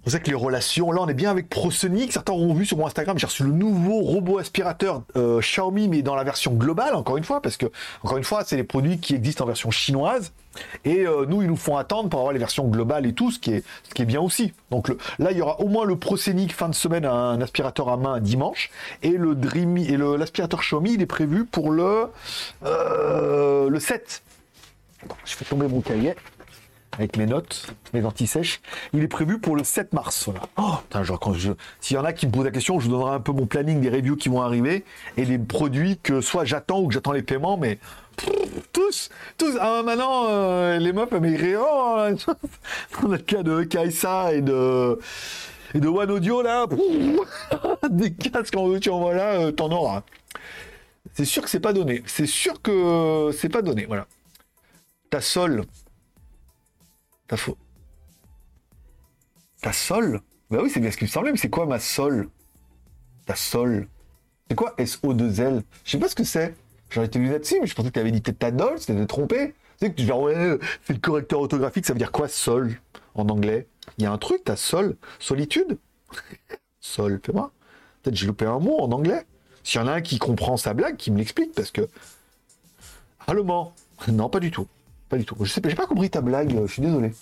On sait que les relations, là on est bien avec ProSonic, certains ont vu sur mon Instagram, j'ai reçu le nouveau robot aspirateur euh, Xiaomi, mais dans la version globale, encore une fois, parce que, encore une fois, c'est les produits qui existent en version chinoise, et euh, nous, ils nous font attendre pour avoir les versions globales et tout, ce qui est, ce qui est bien aussi. Donc là, il y aura au moins le ProSonic fin de semaine, un aspirateur à main dimanche, et le Dreamy, et l'aspirateur Xiaomi, il est prévu pour le, euh, le 7 je fais tomber mon cahier avec mes notes, mes anti-sèches. Il est prévu pour le 7 mars. Oh, s'il y en a qui me posent la question, je vous donnerai un peu mon planning des reviews qui vont arriver et les produits que soit j'attends ou que j'attends les paiements, mais tous, tous. Ah, maintenant, euh, les meufs, mais oh, dans le cas de Kaisa et de One Audio là, des casques en tu envoies euh, t'en auras. C'est sûr que c'est pas donné. C'est sûr que c'est pas donné. Voilà. Ta sol. Ta faux. Ta sol Bah oui, c'est bien ce qui me semblait, mais c'est quoi ma sol Ta sol. C'est quoi SO2L Je sais pas ce que c'est. J'aurais été là-dessus, mais je pensais que tu avais dit ta dol, c'était trompé. Tu sais que tu genre, ouais, c'est le correcteur orthographique, ça veut dire quoi sol en anglais Il y a un truc, ta sol. Solitude? Sol, fais-moi. Peut-être j'ai loupé un mot en anglais. S'il y en a un qui comprend sa blague, qui me l'explique, parce que. Allemand Non, pas du tout. Pas du tout. Je sais pas, j'ai pas compris ta blague, je suis désolé.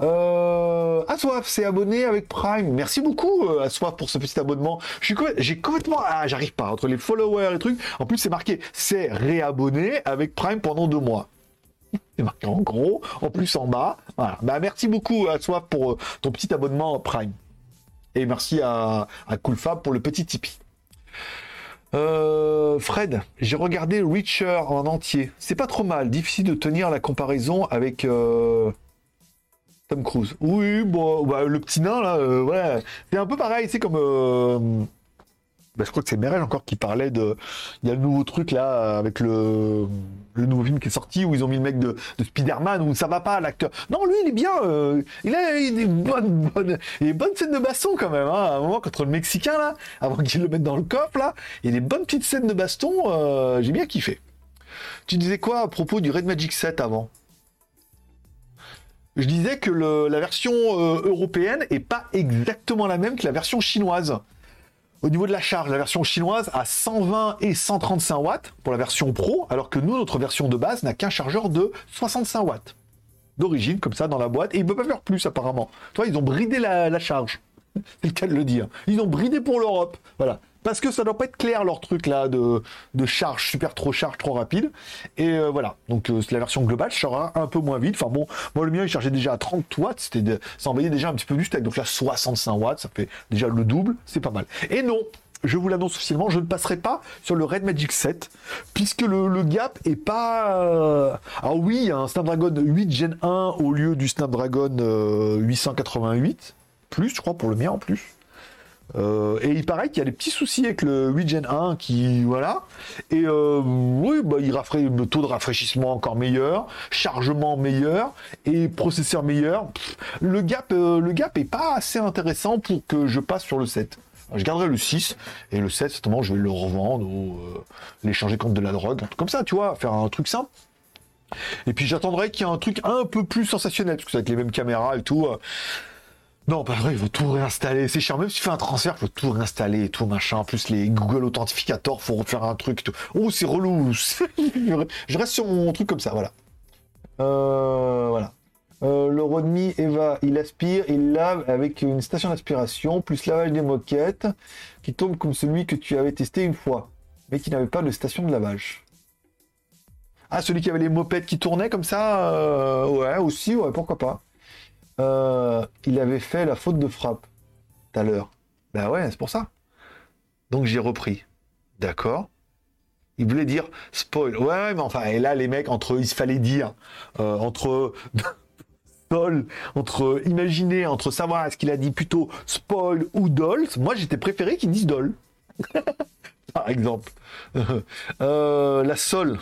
Euh, Aswaf s'est abonné avec Prime. Merci beaucoup euh, Aswaf pour ce petit abonnement. J'ai complètement ah j'arrive pas entre les followers et trucs. En plus c'est marqué c'est réabonné avec Prime pendant deux mois. C'est marqué en gros, en plus en bas. Voilà. Bah merci beaucoup Aswaf pour euh, ton petit abonnement Prime. Et merci à, à Coolfab pour le petit Tipeee. Euh, Fred, j'ai regardé Reacher en entier. C'est pas trop mal. Difficile de tenir la comparaison avec euh, Tom Cruise. Oui, bon, bah, le petit nain là, euh, ouais, c'est un peu pareil. C'est comme bah, je crois que c'est Merel encore qui parlait de. Il y a le nouveau truc là avec le, le nouveau film qui est sorti où ils ont mis le mec de, de Spider-Man où ça va pas l'acteur. Non, lui il est bien. Euh, il, a, des bonnes, bonnes, des bonnes scènes de baston quand même. Hein, à un moment contre le Mexicain là, avant qu'il le mette dans le coffre là, a des bonnes petites scènes de baston. Euh, j'ai bien kiffé. Tu disais quoi à propos du Red Magic 7 avant? Je disais que la version euh, européenne est pas exactement la même que la version chinoise. Au niveau de la charge, la version chinoise a 120 et 135 watts pour la version Pro, alors que nous, notre version de base n'a qu'un chargeur de 65 watts d'origine, comme ça, dans la boîte, et il ne peut pas faire plus apparemment. Toi, ils ont bridé la, la charge. C'est le cas de le dire. Ils ont bridé pour l'Europe. Voilà parce que ça doit pas être clair leur truc là de, de charge super trop charge trop rapide. Et euh, voilà. Donc euh, la version globale sera un peu moins vite enfin bon moi le mien il chargeait déjà à 30 watts. C'était ça envoyait déjà un petit peu du steak. Donc là 65 watts ça fait déjà le double. C'est pas mal. Et non je vous l'annonce officiellement, je ne passerai pas sur le Red Magic 7, puisque le, gap est pas... Ah oui, un Snapdragon 8 Gen 1 au lieu du Snapdragon 888, plus je crois pour le mien en plus. Euh, et il paraît qu'il y a des petits soucis avec le 8 Gen 1 qui voilà. Et euh, oui bah, il rafraîchit le taux de rafraîchissement encore meilleur chargement meilleur et processeur meilleur. Le gap euh, est pas assez intéressant pour que je passe sur le 7 je garderai le 6 et le 7 certainement je vais le revendre ou l'échanger contre de la drogue comme ça tu vois faire un truc simple. Et puis j'attendrai qu'il y ait un truc un peu plus sensationnel parce que avec les mêmes caméras et tout Non, pas vrai, il faut tout réinstaller. C'est cher. Même si tu fais un transfert, il faut tout réinstaller et tout, machin. Plus, les Google Authentificator, faut refaire un truc. Tout. Oh, c'est relou. je reste sur mon truc comme ça, voilà. Euh, voilà. Euh, le Rodmi Eva, il aspire, il lave avec une station d'aspiration, plus lavage des moquettes, qui tombe comme celui que tu avais testé une fois, mais qui n'avait pas de station de lavage. Ah, celui qui avait les mopettes qui tournaient comme ça euh, Ouais, aussi, ouais, pourquoi pas. Euh, il avait fait la faute de frappe tout à l'heure. Ben ouais, c'est pour ça. Donc j'ai repris. D'accord. Il voulait dire spoil. Ouais, mais enfin, et là, les mecs, entre il fallait dire, euh, entre Dol, entre imaginer, entre savoir est-ce qu'il a dit plutôt spoil ou dol, moi j'étais préféré qu'il dise dol. Par exemple. la sol.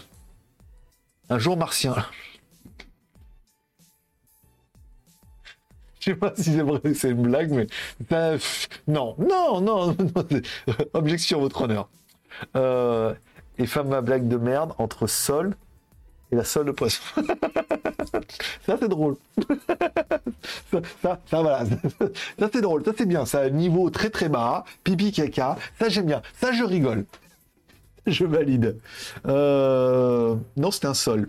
Un jour martien. Sais pas si c'est vrai, c'est une blague, mais non, non, non, objection, votre honneur. Euh, et femme ma blague de merde entre sol et la sol de poisson. ça c'est drôle. ça, voilà. Ça c'est drôle, ça c'est bien. Ça niveau très très bas, pipi caca. Ça j'aime bien. Ça je rigole. Je valide. Euh, non, c'était un sol.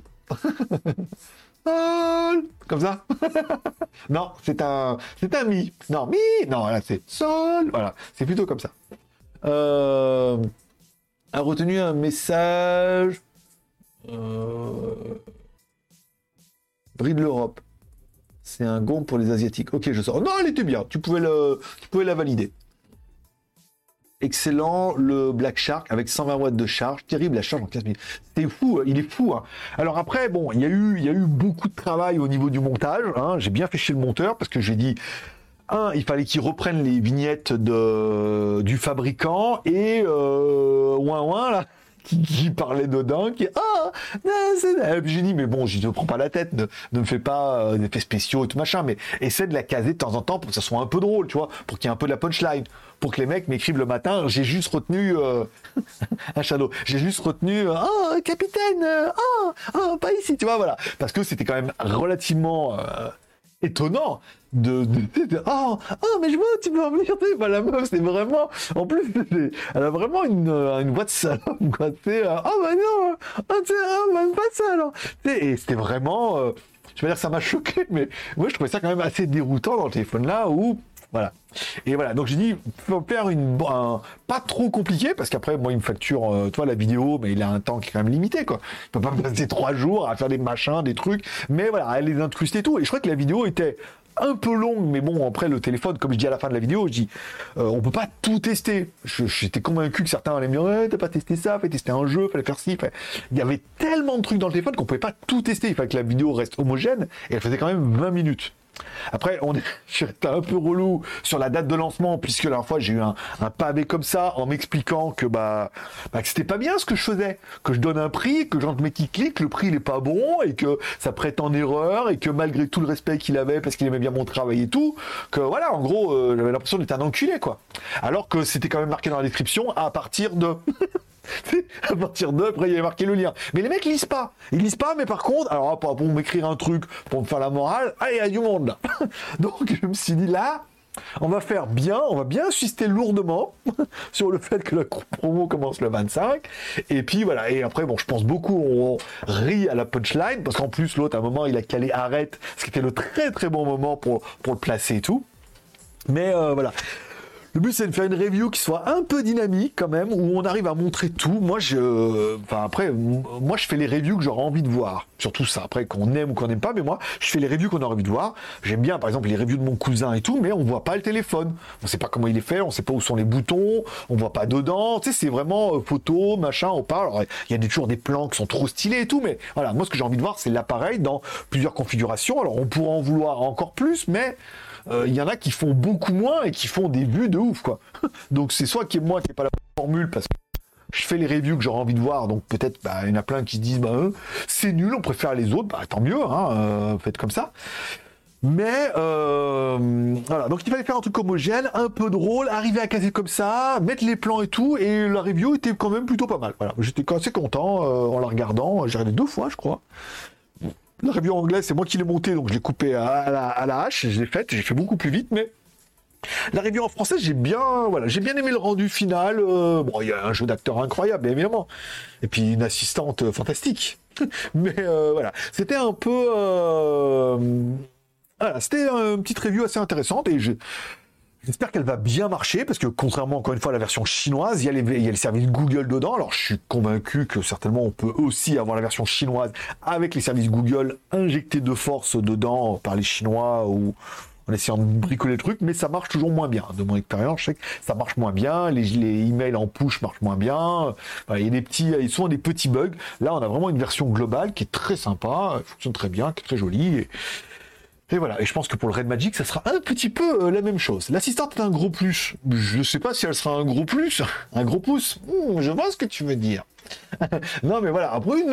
Sol, comme ça. non, c'est un, c'est un mi. Non, mi. Non, là c'est sol. Voilà, c'est plutôt comme ça. Euh, a retenu un message. Euh... Bride l'Europe. C'est un gond pour les asiatiques. Ok, je sors. Non, elle était bien. Tu pouvais le, tu pouvais la valider excellent. Le Black Shark avec 120 watts de charge, terrible la charge en 15 minutes. C'est fou, il est fou. Hein. Alors après, bon, il y a eu, beaucoup de travail au niveau du montage. Hein. J'ai bien fait chez le monteur parce que j'ai dit. Il fallait qu'il reprenne les vignettes du fabricant et euh, ouin là, qui, parlait dedans, qui ah, et puis j'ai dit mais bon, je ne prends pas la tête, ne, me fais pas euh, des effets spéciaux et tout machin, mais essaie de la caser de temps en temps pour que ça soit un peu drôle, tu vois, pour qu'il y ait un peu de la punchline, pour que les mecs m'écrivent le matin, j'ai juste retenu euh, un shadow, j'ai juste retenu oh capitaine, oh, oh pas ici, tu vois voilà, parce que c'était quand même relativement étonnant de, oh, oh, mais je vois, tu peux en venir, tu la meuf, c'est vraiment, en plus, elle a vraiment une, une voix de salope, quoi, sais, oh, bah non, oh, pas ça, alors, et c'était vraiment, euh, je veux dire, ça m'a choqué, mais moi, je trouvais ça quand même assez déroutant dans le téléphone là, où, voilà. Et voilà, donc j'ai dit, faut faire une, pas trop compliqué, parce qu'après, moi, il me facture, euh, toi, la vidéo, mais il a un temps qui est quand même limité, quoi. Il peut pas passer trois jours à faire des machins, des trucs, mais voilà, elle les incruste et tout. Et je crois que la vidéo était un peu longue, mais bon, après le téléphone, comme je dis à la fin de la vidéo, je dis, euh, on peut pas tout tester. J'étais convaincu que certains allaient me dire, ouais, t'as pas testé ça, fallait tester un jeu, fallait faire ci. Il y avait tellement de trucs dans le téléphone qu'on pouvait pas tout tester. Il fallait que la vidéo reste homogène, et elle faisait quand même 20 minutes. Après, on est, un peu relou sur la date de lancement, puisque la fois, j'ai eu un, pavé comme ça, en m'expliquant que, bah, bah, que c'était pas bien ce que je faisais. Que je donne un prix, que j'entre mes qui clique, le prix n'est pas bon, et que ça prête en erreur, et que malgré tout le respect qu'il avait, parce qu'il aimait bien mon travail et tout, que voilà, en gros, euh, j'avais l'impression d'être un enculé, quoi. Alors que c'était quand même marqué dans la description à partir de. à partir de, après il y avait marqué le lien. Mais les mecs lisent pas. Ils lisent pas, mais par contre, alors pour m'écrire un truc, pour me faire la morale, ah, il y a du monde là. Donc je me suis dit là, on va faire bien, on va bien insister lourdement sur le fait que la promo commence le 25. Et puis voilà, et après, bon, je pense beaucoup, on rit à la punchline, parce qu'en plus, l'autre, à un moment, il a calé arrête, ce qui était le très très bon moment pour, pour le placer et tout. Mais euh, voilà. Le but, c'est de faire une review qui soit un peu dynamique quand même, où on arrive à montrer tout. Moi, je, enfin après, moi, je fais les reviews que j'aurais envie de voir. Surtout ça, après qu'on aime ou qu'on n'aime pas, mais moi, je fais les reviews qu'on a envie de voir. J'aime bien, par exemple, les reviews de mon cousin et tout, mais on voit pas le téléphone. On sait pas comment il est fait, on sait pas où sont les boutons, on voit pas dedans. Tu sais, c'est vraiment euh, photo, machin, on parle. il y a toujours des plans qui sont trop stylés et tout, mais voilà, moi, ce que j'ai envie de voir, c'est l'appareil dans plusieurs configurations. Alors, on pourra en vouloir encore plus, mais euh, il y en a qui font beaucoup moins et qui font des vues de ouf, quoi. Donc c'est soit qui est moi qui n'ai pas la formule parce que je fais les reviews que j'aurais envie de voir, donc peut-être bah, il y en a plein qui se disent bah, euh, c'est nul, on préfère les autres, bah tant mieux, hein, euh, faites comme ça. Mais voilà, donc il fallait faire un truc homogène, un peu drôle, arriver à caser comme ça, mettre les plans et tout, et la review était quand même plutôt pas mal. Voilà, j'étais assez content en la regardant, j'ai regardé deux fois, je crois. La review anglaise, c'est moi qui l'ai monté, donc je l'ai coupé à la, hache, je l'ai faite, j'ai fait beaucoup plus vite, mais La review en français, j'ai bien, voilà, j'ai bien aimé le rendu final. Euh, bon, il y a un jeu d'acteur incroyable, évidemment, et puis une assistante fantastique. Mais euh, voilà, c'était un peu, euh, voilà, c'était une petite review assez intéressante et je, J'espère qu'elle va bien marcher parce que contrairement encore une fois à la version chinoise, il y, a les, il y a services Google dedans. Alors je suis convaincu que certainement on peut aussi avoir la version chinoise avec les services Google injectés de force dedans par les Chinois ou en essayant de bricoler le truc, mais ça marche toujours moins bien. De mon expérience, je sais que ça marche moins bien, les, les emails en push marchent moins bien, il y a des petits, il y a souvent des petits bugs. Là, on a vraiment une version globale qui est très sympa, fonctionne très bien, qui est très jolie. Et voilà, et je pense que pour le Red Magic, ça sera un petit peu euh, la même chose. L'assistante est un gros plus. Je ne sais pas si elle sera un gros plus, un gros pouce. Hmm, je vois ce que tu veux dire. non mais voilà, après,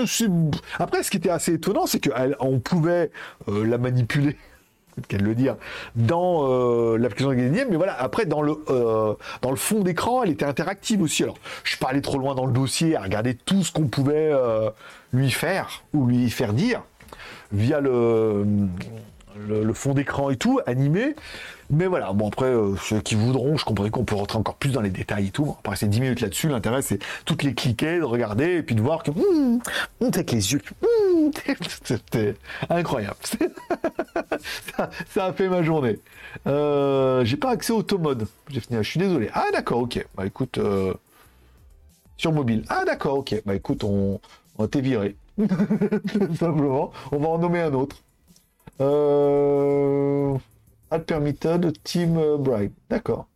après ce qui était assez étonnant, c'est qu'on pouvait euh, la manipuler qu'elle le dire, dans euh, l'application de mais voilà, après dans le dans le fond d'écran, elle était interactive aussi. Alors, je suis pas allé trop loin dans le dossier à regarder tout ce qu'on pouvait lui faire ou lui faire dire via le le, fond d'écran et tout, animé. Mais voilà, bon après, euh, ceux qui voudront, je comprends qu'on peut rentrer encore plus dans les détails et tout. Va passer 10 minutes là-dessus. L'intérêt, c'est toutes les cliquer, de regarder et puis de voir que... Mmh, avec les yeux. Mmh, C'était incroyable. ça, a fait ma journée. Euh, J'ai pas accès au automode. J'ai fini. Je suis désolé. Ah d'accord, ok. Bah écoute, euh, sur mobile. Ah d'accord, ok. Bah écoute, on, on va t'évirer. Simplement. On va en nommer un autre. Euh... Ad permitted, Team Bright. D'accord.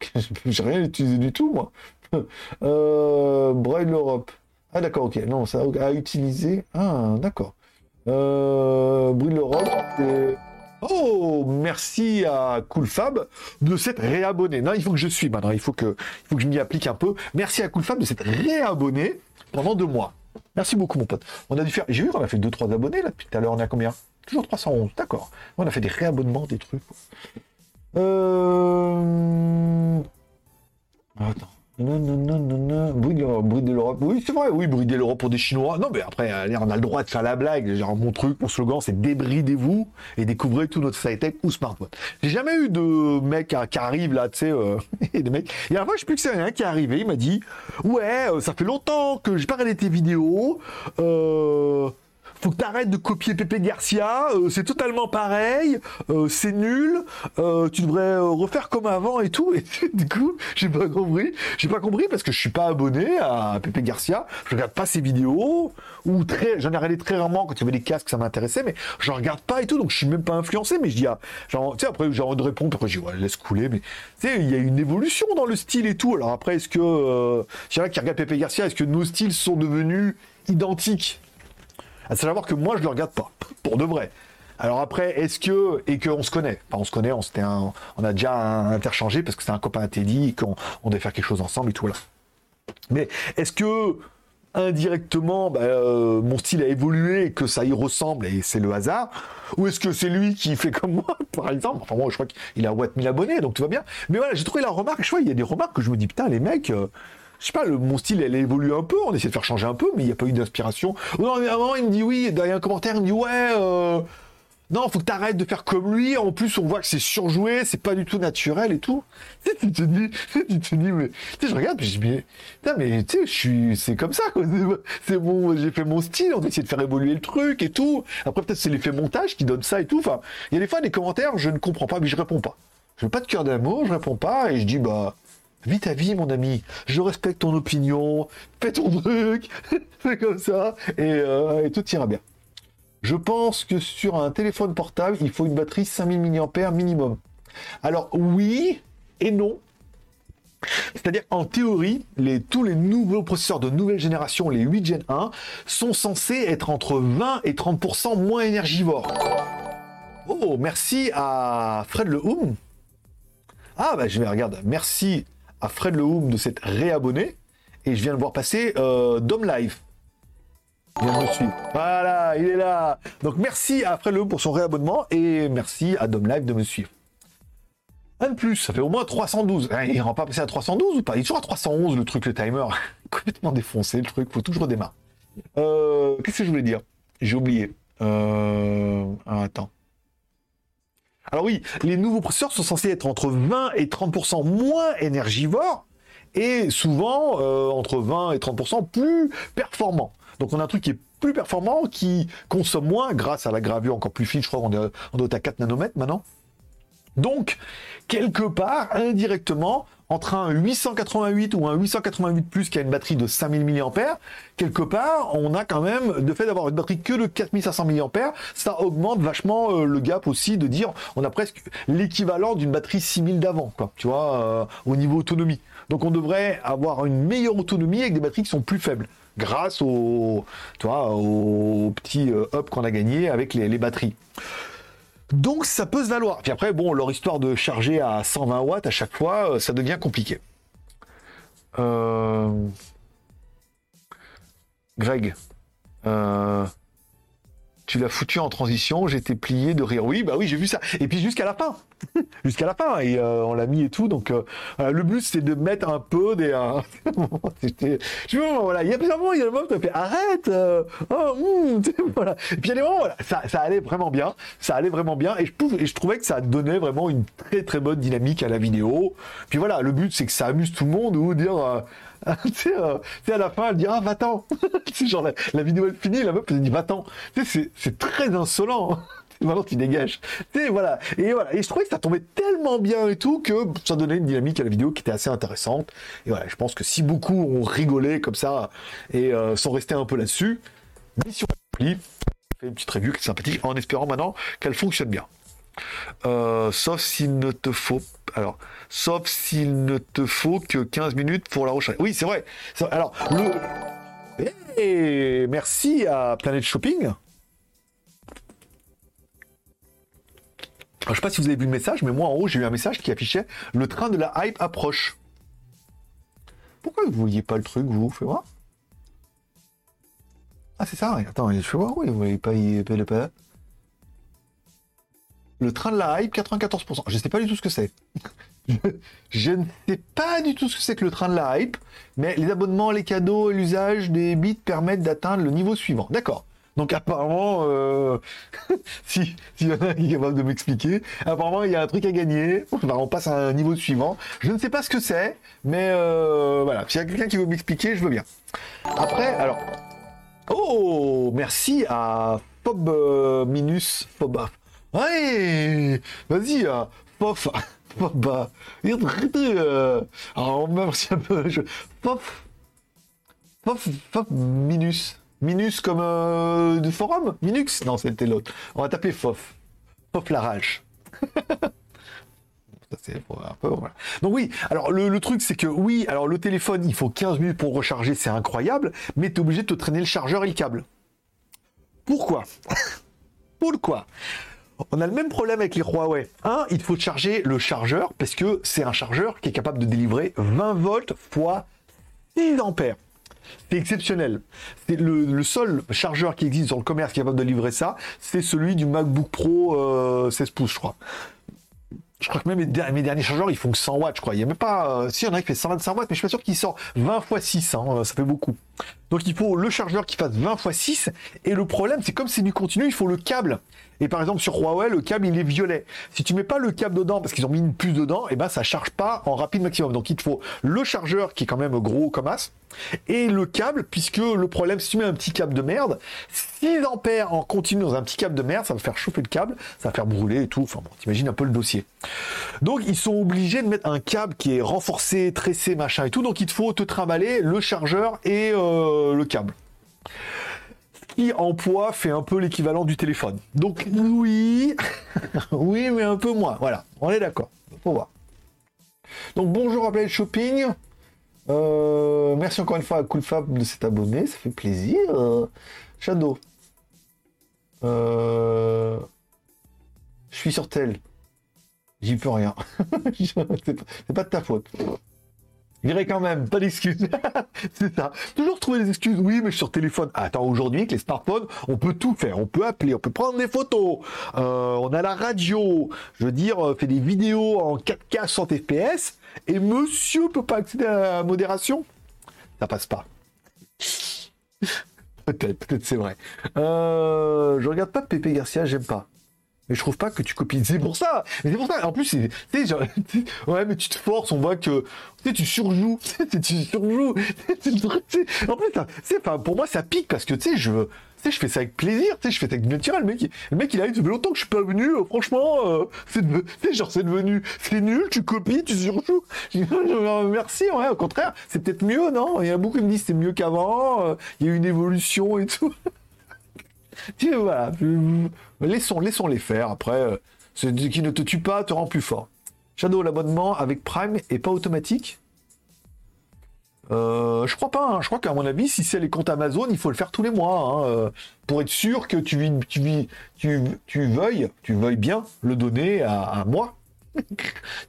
J'ai rien utilisé du tout, moi. euh, Braille l'Europe. Ah, d'accord, ok. Non, ça a utilisé. Ah, d'accord. Euh, l'Europe. Oh, merci à CoolFab de s'être réabonné. Non, il faut que je suis maintenant. Il faut que, il faut que je m'y applique un peu. Merci à CoolFab de s'être réabonné pendant deux mois. Merci beaucoup, mon pote. On a dû faire. J'ai vu qu'on a fait 2-3 abonnés là depuis tout à l'heure. On est à combien? Toujours 311, d'accord. On a fait des réabonnements, des trucs. Euh... Attends. Non, non, non, non, non. Bruit de l'Europe. Oui, c'est vrai, oui, de l'Europe pour des Chinois. Non, mais après, on a le droit de faire la blague. Genre, mon truc, mon slogan, c'est débridez-vous et découvrez tout notre sci-tech ou smartphone. J'ai jamais eu de mec qui arrive là, tu sais, euh, des mecs. Et la fois, je sais plus que c'est un qui est arrivé, il m'a dit, ouais, euh, ça fait longtemps que j'ai pas regardé tes vidéos, euh, faut que t'arrêtes de copier Pepe Garcia, euh, c'est totalement pareil, euh, c'est nul, euh, tu devrais refaire comme avant et tout. Et du coup, j'ai pas compris. J'ai pas compris parce que je suis pas abonné à Pepe Garcia, je regarde pas ses vidéos, ou très, j'en ai regardé très rarement quand il y avait des casques, ça m'intéressait, mais je regarde pas et tout, donc je suis même pas influencé, mais je dis, ah, tu sais, après j'ai envie de répondre, après je dis, ouais, laisse couler, mais tu sais, il y a une évolution dans le style et tout. Alors après, est-ce que, euh, y en a qui regardent Pepe Garcia, est-ce que nos styles sont devenus identiques? À savoir que moi, je le regarde pas, pour de vrai. Alors après, est-ce que et qu'on se connaît? On se connaît, on on a déjà interchangé parce que c'est un copain à Teddy, qu'on on devait faire quelque chose ensemble et tout là. Mais est-ce que indirectement, bah, euh, mon style a évolué et que ça y ressemble et c'est le hasard? Ou est-ce que c'est lui qui fait comme moi, par exemple? Enfin, moi, je crois qu'il a 1000 abonnés, donc tout va bien. Mais voilà, j'ai trouvé la remarque. Je vois, il y a des remarques que je me dis, putain, les mecs. Euh, je sais pas, mon style, elle évolue un peu, on essaie de faire changer un peu, mais il n'y a pas eu d'inspiration. Non, mais à un moment, il me dit oui, dans un commentaire, il me dit ouais, euh, non, faut que t'arrêtes de faire comme lui. En plus, on voit que c'est surjoué, c'est pas du tout naturel et tout. Tu te dis, tu te dis, mais, tu sais, je regarde, puis je dis, mais, tu sais, je suis, c'est comme ça, quoi. C'est bon, j'ai fait mon style, on va essayer de faire évoluer le truc et tout. Après, peut-être c'est l'effet montage qui donne ça et tout. Enfin, il y a des fois des commentaires, je ne comprends pas, mais je réponds pas. Je n'ai pas de cœur d'amour, je réponds pas et je dis, bah, Vis ta vie, mon ami. Je respecte ton opinion. Fais ton truc. C'est comme ça. Euh, et, tout ira bien. Je pense que sur un téléphone portable, il faut une batterie 5000 mAh minimum. Alors oui et non. C'est-à-dire en théorie, tous les nouveaux processeurs de nouvelle génération, les 8 Gen 1, sont censés être entre 20 et 30% moins énergivores. Oh, merci à Fred Le Houm. Ah bah je vais regarder. Merci à Fred Lehoum de s'être réabonné. Et je viens de voir passer euh, Dom Live. Me. Voilà, il est là. Donc merci à Fred Lehoum pour son réabonnement et merci à Dom Live de me suivre. Un de plus, ça fait au moins 312. Hein, il rend pas passer à 312 ou pas? Il est toujours à 311 le truc, le timer. Complètement défoncé le truc, faut toujours démarrer. Euh, Qu'est-ce que je voulais dire? J'ai oublié. Euh... attends. Alors oui, les nouveaux processeurs sont censés être entre 20 et 30% moins énergivores et souvent euh, entre 20 et 30% plus performants. Donc on a un truc qui est plus performant, qui consomme moins grâce à la gravure encore plus fine. Je crois qu'on est, on être à 4 nanomètres maintenant. Donc, quelque part, indirectement, entre un 888 ou un 888 plus qui a une batterie de 5000 mAh, quelque part, on a quand même, de fait d'avoir une batterie que de 4500 mAh, ça augmente vachement euh, le gap aussi de dire on a presque l'équivalent d'une batterie 6000 d'avant, quoi, tu vois, euh, au niveau autonomie. Donc on devrait avoir une meilleure autonomie avec des batteries qui sont plus faibles grâce au, toi, au petit euh, up qu'on a gagné avec les batteries. Donc ça peut se valoir. Puis après, bon, leur histoire de charger à 120 watts à chaque fois, euh, ça devient compliqué. Euh... Greg, euh tu l'as foutu en transition, j'étais plié de rire. Oui, bah oui, j'ai vu ça. Et puis jusqu'à la fin, jusqu'à la fin, et euh, on l'a mis et tout. Donc euh, le but c'est de mettre un peu des. Euh, je voilà, il y a plusieurs moments, il y a le moment où tu fait arrête. oh, hmm. Et puis il y a des moments, voilà, ça, ça, allait vraiment bien, ça allait vraiment bien, et je, et je trouvais que ça donnait vraiment une très très bonne dynamique à la vidéo. Puis voilà, le but c'est que ça amuse tout le monde ou dire tu sais, euh, à la fin, elle dit Ah, va-t'en genre, la, vidéo est finie, la meuf, elle dit Va-t'en c'est très insolent. Maintenant, tu dégages. Tu voilà. Et voilà. Et je trouvais que ça tombait tellement bien et tout que ça donnait une dynamique à la vidéo qui était assez intéressante. Et voilà, je pense que si beaucoup ont rigolé comme ça et euh, sont restés un peu là-dessus, mission accomplie. Fait une petite review qui est sympathique en espérant maintenant qu'elle fonctionne bien. Euh, sauf s'il ne te faut. Alors, sauf s'il ne te faut que 15 minutes pour la recharger. Oui, c'est vrai. Alors, le. Eh, merci à Planet Shopping. je sais pas si vous avez vu le message, mais moi en haut j'ai eu un message qui affichait le train de la hype approche. Pourquoi vous voyez pas le truc, vous Fais voir? Ah, c'est ça. Attends, je fais voir. Oui, vous voyez pas, il pas. Le train de la hype, 94%. Je sais pas du tout ce que c'est. je ne sais pas du tout ce que c'est que le train de la hype, mais les abonnements, les cadeaux et l'usage des bits permettent d'atteindre le niveau suivant. D'accord. Donc apparemment, euh, si s'il y en a qui est capable de m'expliquer, apparemment il y a un truc à gagner. on passe à un niveau suivant. Je ne sais pas ce que c'est, mais euh, voilà. S'il y a quelqu'un qui veut m'expliquer, je veux bien. Après, alors, oh, merci à Fob euh, Minus Fob Ouais, vas-y, pof, pof, bah, euh, alors merci un peu, je, pof, pof, pof, minus, minus comme euh, du forum, Minux, non c'était l'autre, on va taper fof, fof la rage. Un peu. Donc oui, alors le, le truc c'est que oui, alors le téléphone il faut 15 minutes pour recharger, c'est incroyable, mais tu es obligé de te traîner le chargeur et le câble. Pourquoi? Pourquoi? On a le même problème avec les Huawei. Un, il faut charger le chargeur parce que c'est un chargeur qui est capable de délivrer 20 volts fois 6 ampères. C'est exceptionnel. C'est le, seul chargeur qui existe dans le commerce qui est capable de livrer ça, c'est celui du MacBook Pro 16 euh, pouces, je crois. Je crois que même mes, derniers chargeurs, ils font que 100 watts, je crois. Il a même pas. Euh, si, y en a qui fait 125 watts, mais je suis pas sûr qu'il sort 20 fois 6. Hein, euh, ça fait beaucoup. Donc il faut le chargeur qui fasse 20 fois 6. Et le problème, c'est comme c'est du continu, il faut le câble. Et par exemple, sur Huawei, le câble, il est violet. Si tu mets pas le câble dedans, parce qu'ils ont mis une puce dedans, et eh ben, ça charge pas en rapide maximum. Donc, il te faut le chargeur, qui est quand même gros comme as, et le câble, puisque le problème, si tu mets un petit câble de merde, 6 ampères en continu dans un petit câble de merde, ça va faire chauffer le câble, ça va faire brûler et tout. Enfin bon, t'imagines un peu le dossier. Donc, ils sont obligés de mettre un câble qui est renforcé, tressé, machin et tout. Donc, il te faut te trimballer le chargeur et euh, le câble qui en poids fait un peu l'équivalent du téléphone. Donc oui, oui, mais un peu moins. Voilà, on est d'accord. Faut voir. Donc bonjour à Planet Shopping. Euh, merci encore une fois à Coolfab de s'être abonné, ça fait plaisir. Shadow. Euh, je suis sur tel. J'y peux rien. c'est pas de ta faute. J'irai quand même, pas d'excuses. c'est ça. Toujours trouver des excuses. Oui, mais je suis sur téléphone. Attends, aujourd'hui, avec les smartphones, on peut tout faire. On peut appeler, on peut prendre des photos. Euh, on a la radio. Je veux dire, euh, fait des vidéos en 4K 100 FPS. Et monsieur peut pas accéder à la modération? Ça passe pas. peut-être, peut-être c'est vrai. Euh, je regarde pas Pépé Garcia, j'aime pas. Mais je trouve pas que tu copies. C'est pour ça. Mais c'est pour ça. En plus, c'est, ouais, mais tu te forces. On voit que, tu surjoues. tu surjoues. en plus, c'est, pour moi, ça pique parce que, tu sais, je, tu sais, je fais ça avec plaisir. Tu sais, je fais ça avec naturel. Le mec, il, le mec, il arrive. Ça fait longtemps que je suis pas venu. euh, franchement, euh, c'est, genre, c'est devenu, c'est nul. Tu copies, tu surjoues. Merci. Ouais, au contraire, c'est peut-être mieux, non? Il y a beaucoup qui me disent c'est mieux qu'avant. euh, Il y a eu une évolution et tout. Je- Laissons, laissons-les faire. Après, euh, ce qui ne te tue pas te rend plus fort. Shadow, l'abonnement avec Prime est pas automatique euh, je crois pas. hein. Je crois qu'à mon avis, si c'est les comptes Amazon, il faut le faire tous les mois hein, euh, pour être sûr que tu, veuilles, bien le donner à, moi.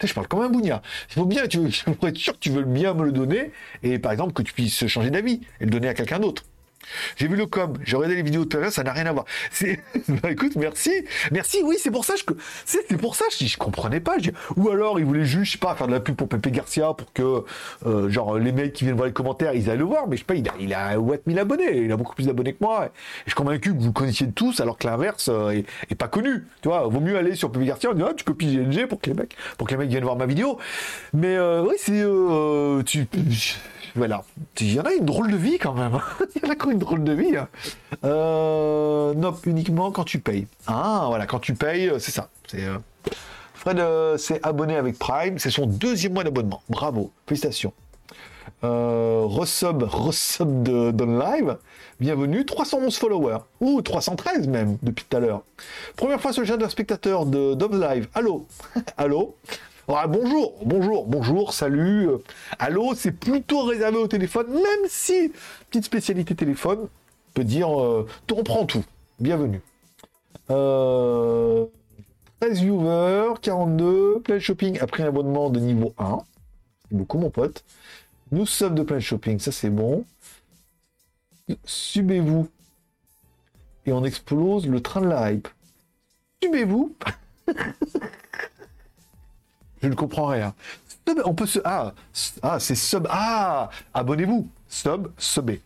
Je parle comme un bougnat. Il faut bien, tu pour être sûr que tu veux bien me le donner et par exemple que tu puisses changer d'avis et le donner à quelqu'un d'autre. J'ai vu le com, j'ai regardé les vidéos tout à l'heure, ça n'a rien à voir. Bah écoute, merci, merci, oui, c'est pour ça, je, c'est, pour ça, je, je comprenais pas. je ou alors, ils voulaient juste, je sais pas, faire de la pub pour Pepe Garcia pour que, euh, genre, les mecs qui viennent voir les commentaires, ils aillent le voir, mais je sais pas, il a, il a ouais, 1000 abonnés, il a beaucoup plus d'abonnés que moi. Et je suis convaincu que vous connaissiez tous, alors que l'inverse euh, est, pas connu. Tu vois, vaut mieux aller sur Pepe Garcia et dire, ah, tu copies GLG pour que les mecs, pour que les mecs viennent voir ma vidéo. Mais, euh, oui, c'est, tu, voilà. Il y en a une drôle de vie quand même. Il y en a qui ont une drôle de vie. hein. Euh, non, uniquement quand tu payes. Ah, voilà, quand tu payes, euh, c'est ça. C'est, euh, Fred s'est abonné avec Prime. C'est son deuxième mois d'abonnement. Bravo. Félicitations. Euh, resub de, de live. Bienvenue. 311 followers. Ou 313 même, depuis tout à l'heure. Première fois sur le chat d'un spectateur de Dove Live. Allô? Allô? Ah, bonjour, bonjour, bonjour, salut. euh, Allô, c'est plutôt réservé au téléphone, même si, petite spécialité téléphone, on peut dire, euh, on prend tout. Bienvenue. Euh, 13 viewers, 42, plein shopping après un abonnement de niveau 1. C'est beaucoup, mon pote. Nous sommes de plein shopping, ça c'est bon. Subez-vous. Et on explose le train de la hype. Subez-vous. Je ne comprends rien. On peut se. Ah, ah c'est sub. Ah, abonnez-vous. Sub, subé.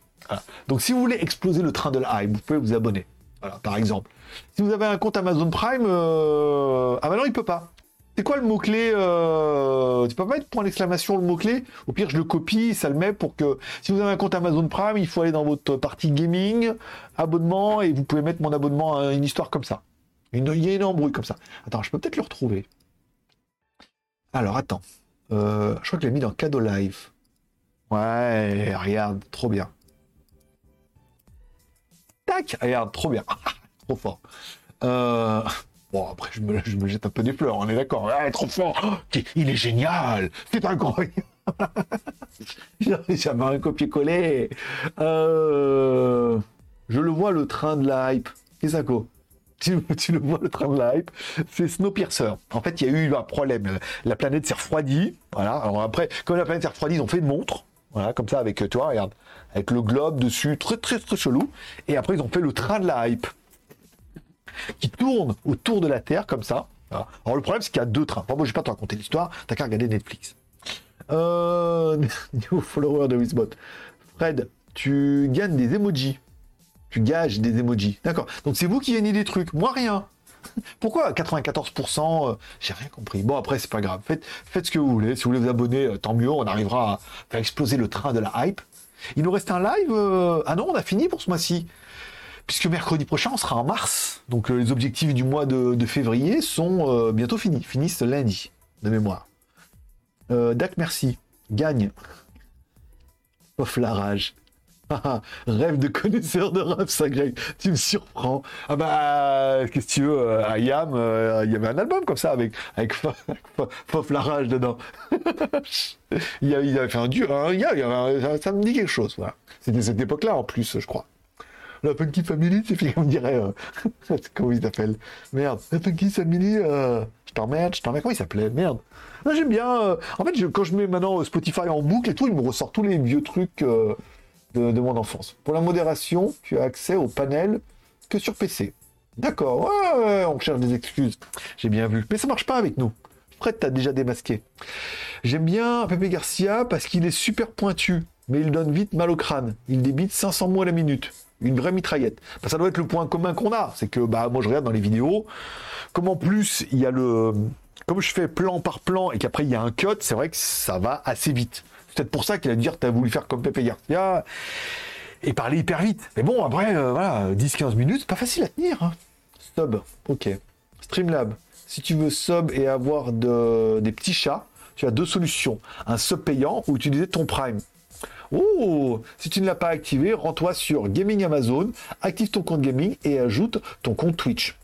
Donc, si vous voulez exploser le train de la hype, vous pouvez vous abonner. Voilà, par exemple. Si vous avez un compte Amazon Prime, euh... ah bah non, il peut pas. C'est quoi le mot-clé euh... Tu peux mettre point d'exclamation le mot-clé? Au pire, je le copie, ça le met pour que si vous avez un compte Amazon Prime, il faut aller dans votre partie gaming, abonnement, et vous pouvez mettre mon abonnement à une histoire comme ça. Il y a une embrouille comme ça. Attends, je peux peut-être le retrouver. Alors, attends. Euh, je crois que je l'ai mis dans cadeau live. Ouais, regarde, trop bien. Tac, regarde, trop bien. trop fort. Euh, Bon, après, je me, je me jette un peu des fleurs, on est d'accord. Trop fort. Il est génial. C'est incroyable. J'avais un copier-coller. Euh, Je le vois, le train de la hype. Kisako. Tu, le vois, le train de la hype. C'est Snowpiercer. En fait, il y a eu un problème. La planète s'est refroidie. Voilà. Alors après, comme la planète s'est refroidie, ils ont fait une montre. Voilà, comme ça, avec, toi, regarde. Avec le globe dessus, très, très, très chelou. Et après, ils ont fait le train de la hype qui tourne autour de la Terre comme ça. Alors le problème c'est qu'il y a deux trains. Bon, moi je vais pas te raconter l'histoire, t'as qu'à regarder Netflix. Euh... Follower de Wizbot. Fred, tu gagnes des emojis. Tu gages des emojis. D'accord. Donc c'est vous qui gagnez des trucs, moi rien. Pourquoi 94% euh, J'ai rien compris. Bon après c'est pas grave. Faites, ce que vous voulez. Si vous voulez vous abonner, euh, tant mieux. On arrivera à faire exploser le train de la hype. Il nous reste un live. euh, Ah non, on a fini pour ce mois-ci puisque mercredi prochain, on sera en mars. Donc les objectifs du mois de, de février sont bientôt finis, finissent lundi, de mémoire. Dac, merci. Gagne. Off la rage. Rêve de connaisseur de rap, ça Greg. Tu me surprends. Ah bah, qu'est-ce que tu veux, euh, à Yam, euh, il y avait un album comme ça avec, avec Fo- Fo- Fof la rage dedans. il, a- il avait fait un duo, il y avait ça, me dit quelque chose. Voilà. C'était cette époque-là en plus, je crois. La Funky Family, c'est fait comme dirait. Euh... comment il s'appelle Merde. La Funky Family, euh... je t'emmerde, je t'emmerde. Comment il s'appelait Merde. J'aime bien. euh, En fait, quand je mets maintenant euh, Spotify en boucle et tout, il me ressort tous les vieux trucs euh, de, mon enfance. Pour la modération, tu as accès au panel que sur PC. D'accord, ouais, ouais, on cherche des excuses. J'ai bien vu. Mais ça marche pas avec nous. Fred, t'as déjà démasqué. J'aime bien Pepe Garcia parce qu'il est super pointu, mais il donne vite mal au crâne. Il débite 500 mots à la minute. une vraie mitraillette. Bah, ça doit être le point commun qu'on a, c'est que bah moi je regarde dans les vidéos, comme en plus il y a le, comme je fais plan par plan et qu'après il y a un cut, c'est vrai que ça va assez vite. Peut-être pour ça qu'il a dû dire t'as voulu faire comme Pepe Garcia et parler hyper vite. Mais bon après euh, voilà 10-15 minutes, pas facile à tenir. Hein. Sub, ok. Streamlab, si tu veux sub et avoir de, des petits chats, tu as deux solutions. Un sub payant ou utiliser ton Prime. Oh Si tu ne l'as pas activé, rends-toi sur Gaming Amazon, active ton compte gaming et ajoute ton compte Twitch.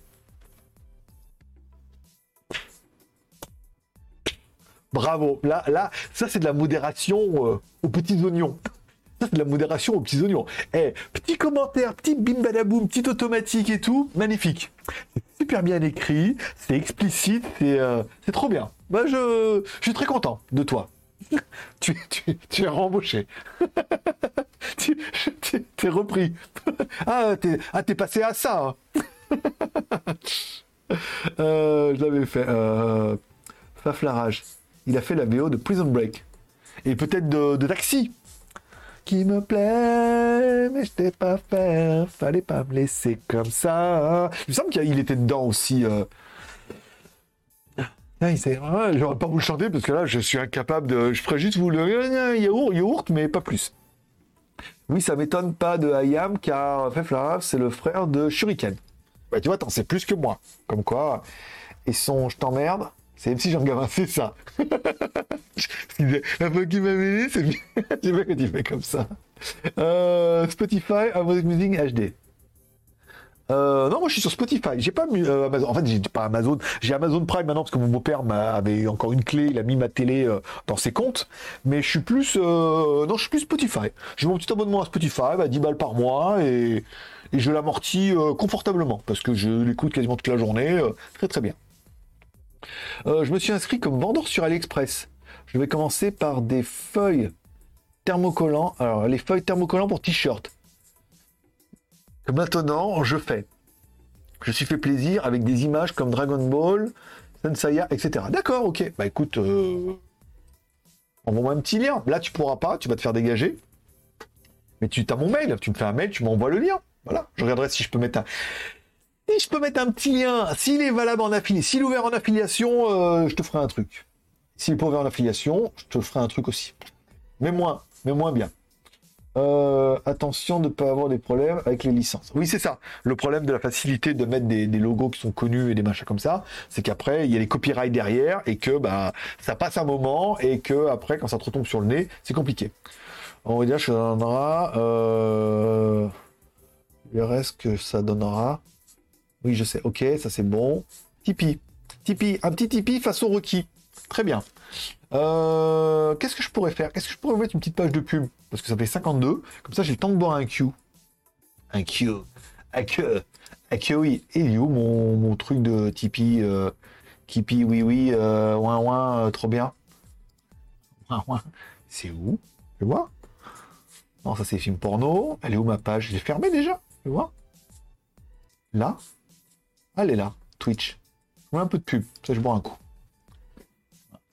Bravo. Là, là, ça c'est de la modération euh, aux petits oignons. Ça c'est de la modération aux petits oignons. Eh, petit commentaire, petit bim badaboum, petit automatique et tout, magnifique. C'est super bien écrit, c'est explicite, c'est euh, trop bien. Bah, je, suis très content de toi. tu, es rembauché. tu es repris. ah, t'es ah, passé à ça. Hein. euh, je l'avais fait. Faflarage. Il a fait la VO de Prison Break. Et peut-être de, Taxi. Qui me plaît, mais je t'ai pas fait. Fallait pas me laisser comme ça. Il me semble qu'il était dedans aussi. Euh, ah, j'aurais pas vous le chanter parce que là, je suis incapable de. Je ferais juste vous le yaourt, yaourt, mais pas plus. Oui, ça m'étonne pas de Hayam car Feflaraf, c'est le frère de Shuriken. Bah, tu vois, t'en sais plus que moi. Comme quoi. Et son je t'emmerde, c'est MC Jean Gavin, c'est ça. La fois qu'il m'a mêlé, c'est bien. que tu fais comme ça. Euh, Spotify, Music Music HD. Euh, non, moi je suis sur Spotify. J'ai pas euh, Amazon. En fait, j'ai pas Amazon. J'ai Amazon Prime maintenant parce que mon beau-père avait encore une clé. Il a mis ma télé euh, dans ses comptes. Mais je suis plus. non, je suis plus Spotify. J'ai mon petit abonnement à Spotify, à 10 balles par mois et je l'amortis confortablement parce que je l'écoute quasiment toute la journée. très très bien. Je me suis inscrit comme vendeur sur AliExpress. Je vais commencer par des feuilles thermocollants. Alors, les feuilles thermocollants pour t-shirt maintenant je fais. Je suis fait plaisir avec des images comme Dragon Ball, Senseiya, etc. D'accord, ok. Bah écoute, euh... envoie-moi un petit lien. Là, tu pourras pas, tu vas te faire dégager. Mais tu as mon mail, tu me fais un mail, tu m'envoies le lien. Voilà, je regarderai si je peux mettre un. Je peux mettre un petit lien, s'il est valable en affiliation, s'il est ouvert en affiliation, euh, je te ferai un truc. S'il est ouvert en affiliation, je te ferai un truc aussi. Mais moins, mais moins bien. Euh, attention de ne pas avoir des problèmes avec les licences. Oui, c'est ça. Le problème de la facilité de mettre des, logos qui sont connus et des machins comme ça, c'est qu'après, il y a les copyrights derrière et que bah, ça passe un moment et que après, quand ça te retombe sur le nez, c'est compliqué. On va dire ça donnera. Euh... Le reste que ça donnera. Oui, je sais. Ok, ça c'est bon. Tipeee. Tipeee. Un petit Tipeee façon requis. Très bien. Euh, qu'est-ce que je pourrais faire? Qu'est-ce que je pourrais mettre une petite page de pub? Parce que ça fait 52. Comme ça, j'ai le temps de boire un Q. Un Q. Un Q. Un Q, oui. Et il où mon, truc de Tipeee euh, Tipeee, oui, oui. Euh, ouin, euh, trop bien. Ouin. C'est où? Je vois Non, ça c'est film porno. Elle est où ma page? J'ai fermé déjà. Tu vois Là Est là. Twitch. Je un peu de pub. Ça, je bois un coup.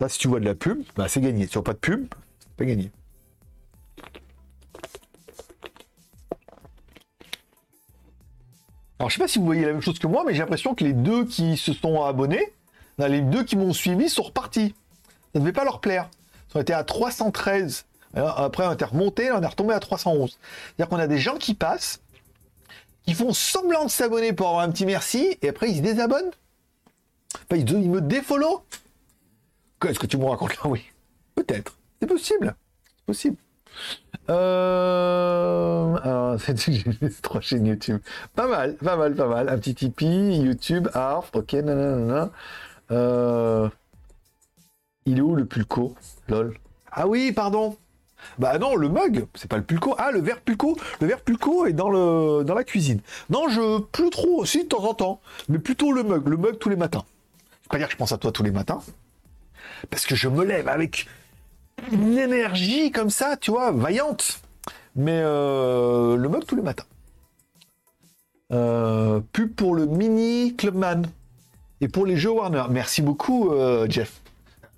Là, si tu vois de la pub, bah, c'est gagné. Si tu vois pas de pub, c'est pas gagné. Alors, je sais pas si vous voyez la même chose que moi, mais j'ai l'impression que les deux qui se sont abonnés, les deux qui m'ont suivi sont repartis. Ça ne devait pas leur plaire. Ils ont été à 313. après, on était remonté, on est retombé à 311. C'est-à-dire qu'on a des gens qui passent, qui font semblant de s'abonner pour avoir un petit merci, et après ils se désabonnent. ils, ils me défollow. Qu'est-ce que tu me racontes là? Oui. Peut-être. C'est possible. C'est possible. Euh... Alors, c'est trois chaînes YouTube. Pas mal, pas mal, pas mal. Un petit Tipeee, YouTube, ARF, ok, nanana. Euh... Il est où le pulco? Lol. Ah oui, pardon. Bah non, le mug, c'est pas le pulco. Ah, le verre pulco. Le verre pulco est dans, le, dans la cuisine. Non, je plus trop, si de temps en temps, mais plutôt le mug. Le mug tous les matins. Je pas dire que je pense à toi tous les matins, parce que je me lève avec une énergie comme ça, tu vois, vaillante. Mais euh, le mug tous les matins. Euh, pour le mini Clubman et pour les jeux Warner. Merci beaucoup, euh, Jeff.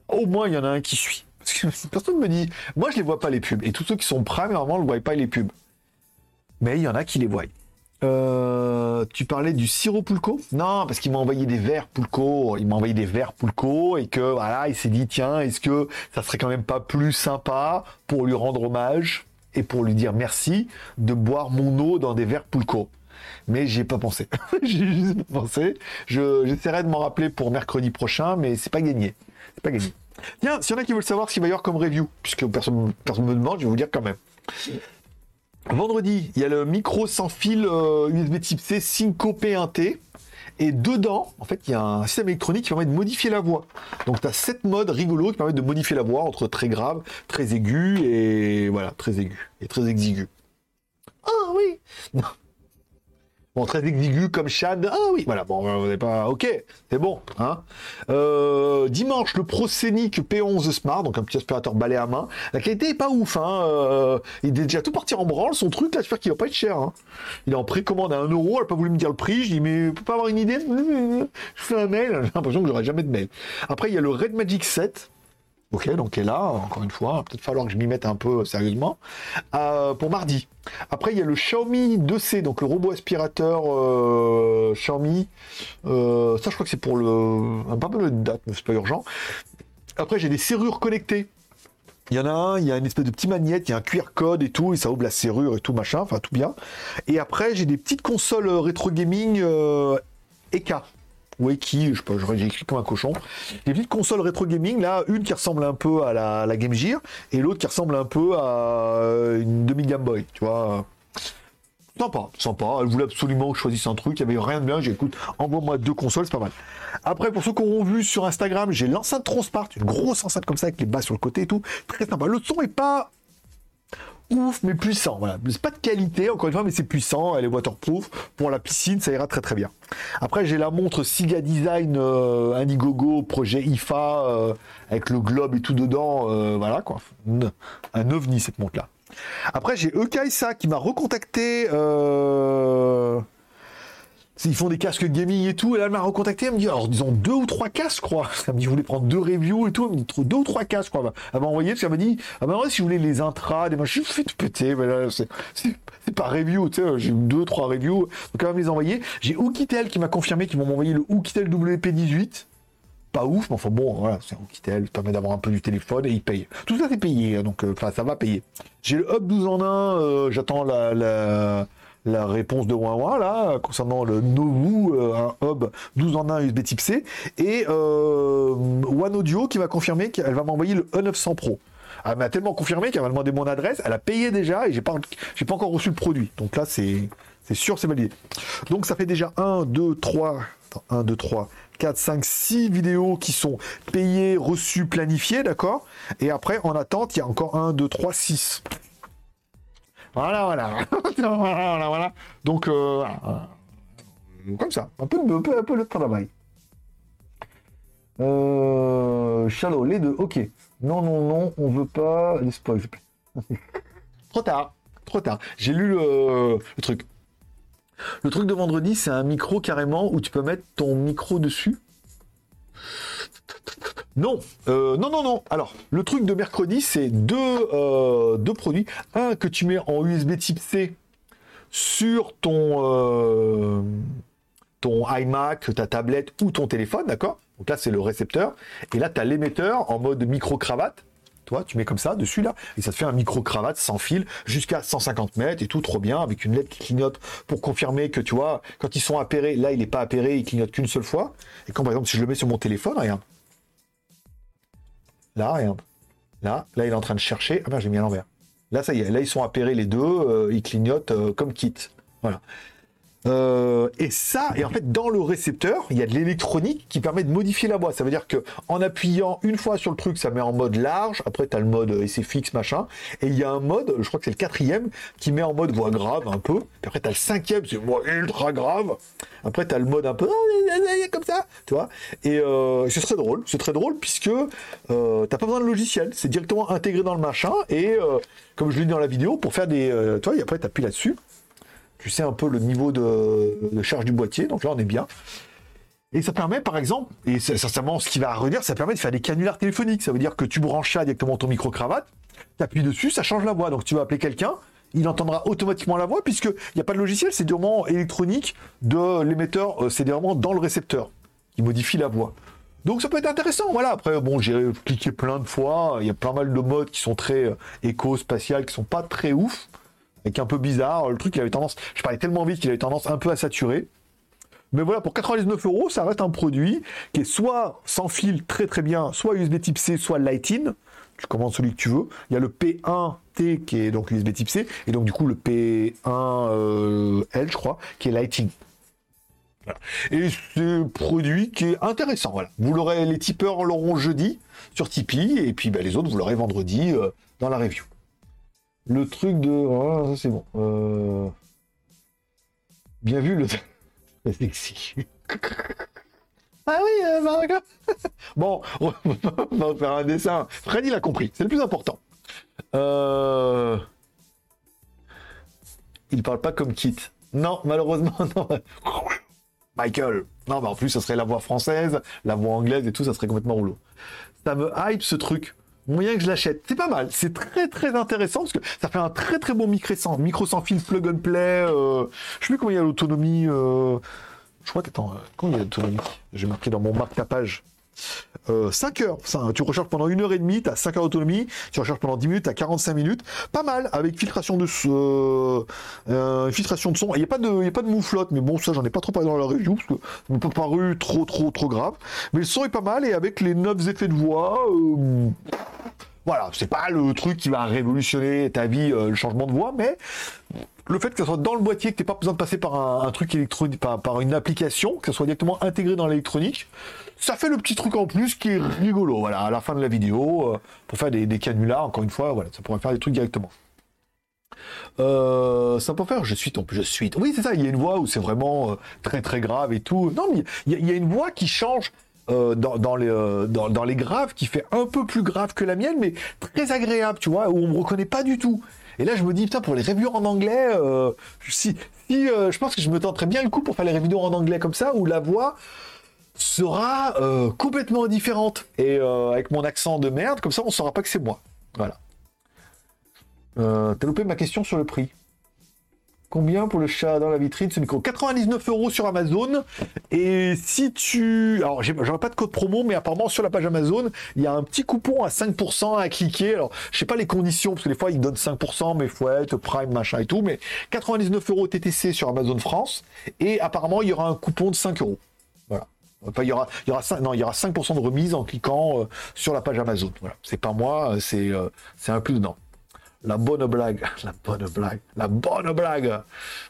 Au moins, il y en a un qui suit. Parce que personne me dit. Moi, je les vois pas les pubs. Et tous ceux qui sont prime, normalement, ne voient pas les pubs. mais il y en a qui les voient. Euh, tu parlais du sirop Poulco? Non, parce qu'il m'a envoyé des verres Poulco. Il m'a envoyé des verres Poulco et que voilà, il s'est dit tiens, est-ce que ça serait quand même pas plus sympa pour lui rendre hommage et pour lui dire merci de boire mon eau dans des verres Poulco? Mais j'y ai pas pensé. j'ai juste pensé. j'essaierai de m'en rappeler pour mercredi prochain, mais c'est pas gagné. C'est pas gagné. Tiens, s'il y en a qui veulent savoir ce qu'il va y avoir comme review, puisque personne ne me demande, je vais vous dire quand même. Vendredi, il y a le micro sans fil USB euh, type C Synco P1T. Et dedans, en fait, il y a un système électronique qui permet de modifier la voix. Donc, tu as sept modes rigolos qui permettent de modifier la voix entre très grave, très aigu et voilà, très aigu et très exigu. Ah oui Bon, très exigu comme Chad. Ah oui, voilà, bon, on n'est pas. Ok, c'est bon. Hein euh, dimanche, le ProScenic P11 Smart, donc un petit aspirateur balai à main. La qualité est pas ouf. Hein euh, il est déjà tout parti en branle, son truc, là, j'espère qu'il va pas être cher. Hein. Il est en précommande à 1€, elle n'a pas voulu me dire le prix. Je dis, mais peut pas avoir une idée? Je fais un mail, j'ai l'impression que j'aurai jamais de mail. Après, il y a le Red Magic 7. Ok, donc est là, encore une fois, peut-être falloir que je m'y mette un peu sérieusement. Euh, pour mardi. Après, il y a le Xiaomi 2C, donc le robot aspirateur euh, Xiaomi. Euh, ça, je crois que c'est pour le. Pas de date, mais c'est pas urgent. Après, j'ai des serrures connectées. Il y en a un, il y a une espèce de petit magnète, il y a un QR code et tout, et ça ouvre la serrure et tout, machin, enfin tout bien. Et après, j'ai des petites consoles rétro gaming EK ouais, qui, je sais pas, j'ai écrit comme un cochon. Des petites consoles rétro gaming, là, une qui ressemble un peu à la, Game Gear et l'autre qui ressemble un peu à euh, une demi Game Boy, tu vois. Sympa, sympa. Elle voulait absolument que je choisisse un truc. Il n'y avait rien de bien. J'ai écoute, envoie-moi deux consoles, c'est pas mal. Après, pour ceux qui auront vu sur Instagram, j'ai l'enceinte Transpart, une grosse enceinte comme ça avec les bas sur le côté et tout. Très sympa. Le son est pas mais puissant. Voilà. C'est pas de qualité, encore une fois, mais c'est puissant. Elle est waterproof. Pour la piscine, ça ira très très bien. Après, j'ai la montre Siga Design euh, Indiegogo, projet IFA, euh, avec le globe et tout dedans. Euh, voilà quoi. Un ovni cette montre-là. Après, j'ai Ekaisa qui m'a recontacté. Ils font des casques gaming et tout, et elle m'a recontacté, elle me dit, alors, disons, deux ou trois casques, je crois. Elle me dit, je voulais prendre deux reviews et tout, elle me dit, deux ou trois casques, quoi. Elle m'a envoyé, parce qu'elle m'a dit, ah ben, si vous voulez les intras, des machins, je fais tout péter, mais là, c'est, pas review, tu sais, j'ai eu deux, trois reviews, donc elle va me les envoyer. J'ai Oukitel qui m'a confirmé qu'ils vont m'envoyer le Oukitel WP18 pas ouf, mais enfin bon, voilà, c'est un Oukitel, permet d'avoir un peu du téléphone et il paye. Tout ça c'est payé, hein, donc euh, enfin ça va payer. J'ai le Hub 12 en 1, euh, j'attends la réponse de Huawei là concernant le Novu, euh, un hub 12 en 1 USB type C, et euh, One Audio qui va confirmer qu'elle va m'envoyer le E900 Pro. Elle m'a tellement confirmé qu'elle m'a demandé mon adresse, elle a payé déjà et j'ai pas, j'ai pas encore reçu le produit. Donc là, c'est, c'est sûr, c'est validé. Donc ça fait déjà 1, 2, 3, 1, 2, 3, 4, 5, 6 vidéos qui sont payées, reçues, planifiées, d'accord? Et après, en attente, il y a encore 1, 2, 3, 6. Voilà, voilà. voilà, voilà. Donc, euh, comme ça, un peu, un peu, un peu le travail. Euh, Shallow, les deux, ok. Non, non, non, on veut pas les spoils. trop tard, trop tard. J'ai lu le, le truc. Le truc de vendredi, c'est un micro carrément où tu peux mettre ton micro dessus. Non, euh, non, non, non. Alors, le truc de mercredi, c'est deux, euh, produits. Un que tu mets en USB type C sur ton, euh, ton iMac, ta tablette ou ton téléphone, d'accord? Donc là, c'est le récepteur. Et là, tu as l'émetteur en mode micro-cravate. Tu mets comme ça dessus là, et ça te fait un micro-cravate sans fil jusqu'à 150 mètres et tout, trop bien, avec une LED qui clignote pour confirmer que tu vois, quand ils sont appairés, là il n'est pas appairé, il clignote qu'une seule fois. Et quand par exemple, si je le mets sur mon téléphone, rien, Là, regarde. Là, là, il est en train de chercher. Ah ben, j'ai mis à l'envers. Là, ça y est. Là, ils sont appairés les deux. Euh, ils clignotent euh, comme kit. Voilà. Euh, et ça, et en fait, dans le récepteur, il y a de l'électronique qui permet de modifier la voix. Ça veut dire que en appuyant une fois sur le truc, ça met en mode large. Après, tu as le mode essai fixe, machin. Et il y a un mode, je crois que c'est le quatrième, qui met en mode voix grave un peu. Puis après, tu as le cinquième, c'est voix ultra grave. Après, tu as le mode un peu comme ça, tu vois. Et euh, c'est très drôle. C'est très drôle puisque euh, t'as pas besoin de logiciel. C'est directement intégré dans le machin. Et euh, comme je l'ai dit dans la vidéo, pour faire des. Euh, toi, et après, tu appuies là-dessus tu sais un peu le niveau de, charge du boîtier, donc là on est bien. Et ça permet par exemple, et c'est sincèrement ce qui va revenir, ça permet de faire des canulars téléphoniques. Ça veut dire que tu branches ça directement ton micro-cravate, tu appuies dessus, ça change la voix. Donc tu vas appeler quelqu'un, il entendra automatiquement la voix, puisqu'il n'y a pas de logiciel, c'est durement électronique de l'émetteur, euh, c'est vraiment dans le récepteur qui modifie la voix. Donc ça peut être intéressant, voilà. Après, bon, j'ai cliqué plein de fois, il y a pas mal de modes qui sont très euh, éco-spatial, qui sont pas très ouf, avec un peu bizarre. Le truc, il avait tendance, je parlais tellement vite qu'il avait tendance un peu à saturer. Mais voilà, pour 99 euros, ça reste un produit qui est soit sans fil très très bien, soit USB type C, soit Lighting. Tu commandes celui que tu veux. Il y a le P1T qui est donc USB type C, et donc du coup le P1L, euh, je crois, qui est Lighting. Et c'est un produit qui est intéressant. Voilà. Vous l'aurez, les tipeurs l'auront jeudi sur Tipeee, et puis ben, les autres, vous l'aurez vendredi euh, dans la review. Le truc de. Ça c'est bon. Euh, bien vu le. Ah oui, euh, bon, on va faire un dessin. Freddy l'a compris, c'est le plus important. Euh... Il parle pas comme Kit. Non, malheureusement, non. Michael. Non, mais en plus, ça serait la voix française, la voix anglaise et tout, ça serait complètement rouleau. Ça me hype ce truc. Moyen que je l'achète. C'est pas mal. C'est très très intéressant parce que ça fait un très très bon micro sans, micro sans fil plug and play. Euh, je sais plus comment il y a l'autonomie. Euh, je crois que, attends, euh, comment il y a l'autonomie? J'ai marqué dans mon marque tapage. 5 heures. Ça, tu recharges pendant une heure et demie, tu as 5 heures d'autonomie. Tu recharges pendant 10 minutes, tu as 45 minutes. Pas mal, avec filtration de, euh, filtration de son. Il n'y a, pas de, y a pas de mouflotte, mais bon, ça, j'en ai pas trop parlé dans la review, parce que ça m'a pas paru trop, trop, trop grave. Mais le son est pas mal, et avec les 9 effets de voix, euh, voilà, c'est pas le truc qui va révolutionner ta vie, euh, le changement de voix, mais le fait que ça soit dans le boîtier, que tu pas besoin de passer par un, truc électronique, par, une application, que ça soit directement intégré dans l'électronique, ça fait le petit truc en plus qui est rigolo. Voilà, à la fin de la vidéo, euh, pour faire des, canulars, encore une fois, voilà, ça pourrait faire des trucs directement. Euh, ça peut faire je suis ton je suis oui c'est ça il y a une voix où c'est vraiment euh, très très grave et tout non mais il y, a une voix qui change dans, les, graves qui fait un peu plus grave que la mienne mais très agréable tu vois où on me reconnaît pas du tout et là, je me dis, putain, pour les reviews en anglais, si, si je pense que je me tenterais bien le coup pour faire les reviews en anglais comme ça, où la voix sera euh, complètement différente. Et avec mon accent de merde, comme ça, on saura pas que c'est moi. Voilà. T'as loupé ma question sur le prix. Combien pour le chat dans la vitrine ce micro? 99 euros sur Amazon. Et si tu. Alors, j'aurais pas de code promo, mais apparemment, sur la page Amazon, il y a un petit coupon à 5% à cliquer. Alors, je sais pas les conditions, parce que des fois, ils donnent 5%, mais faut Prime, machin et tout. Mais 99 euros TTC sur Amazon France. Et apparemment, il y aura un coupon de 5 euros. Voilà. Il y aura, il y aura 5, non, il y aura 5% de remise en cliquant euh, sur la page Amazon. Voilà. C'est pas moi, c'est, euh, c'est un plus dedans. La bonne blague. La bonne blague. La bonne blague.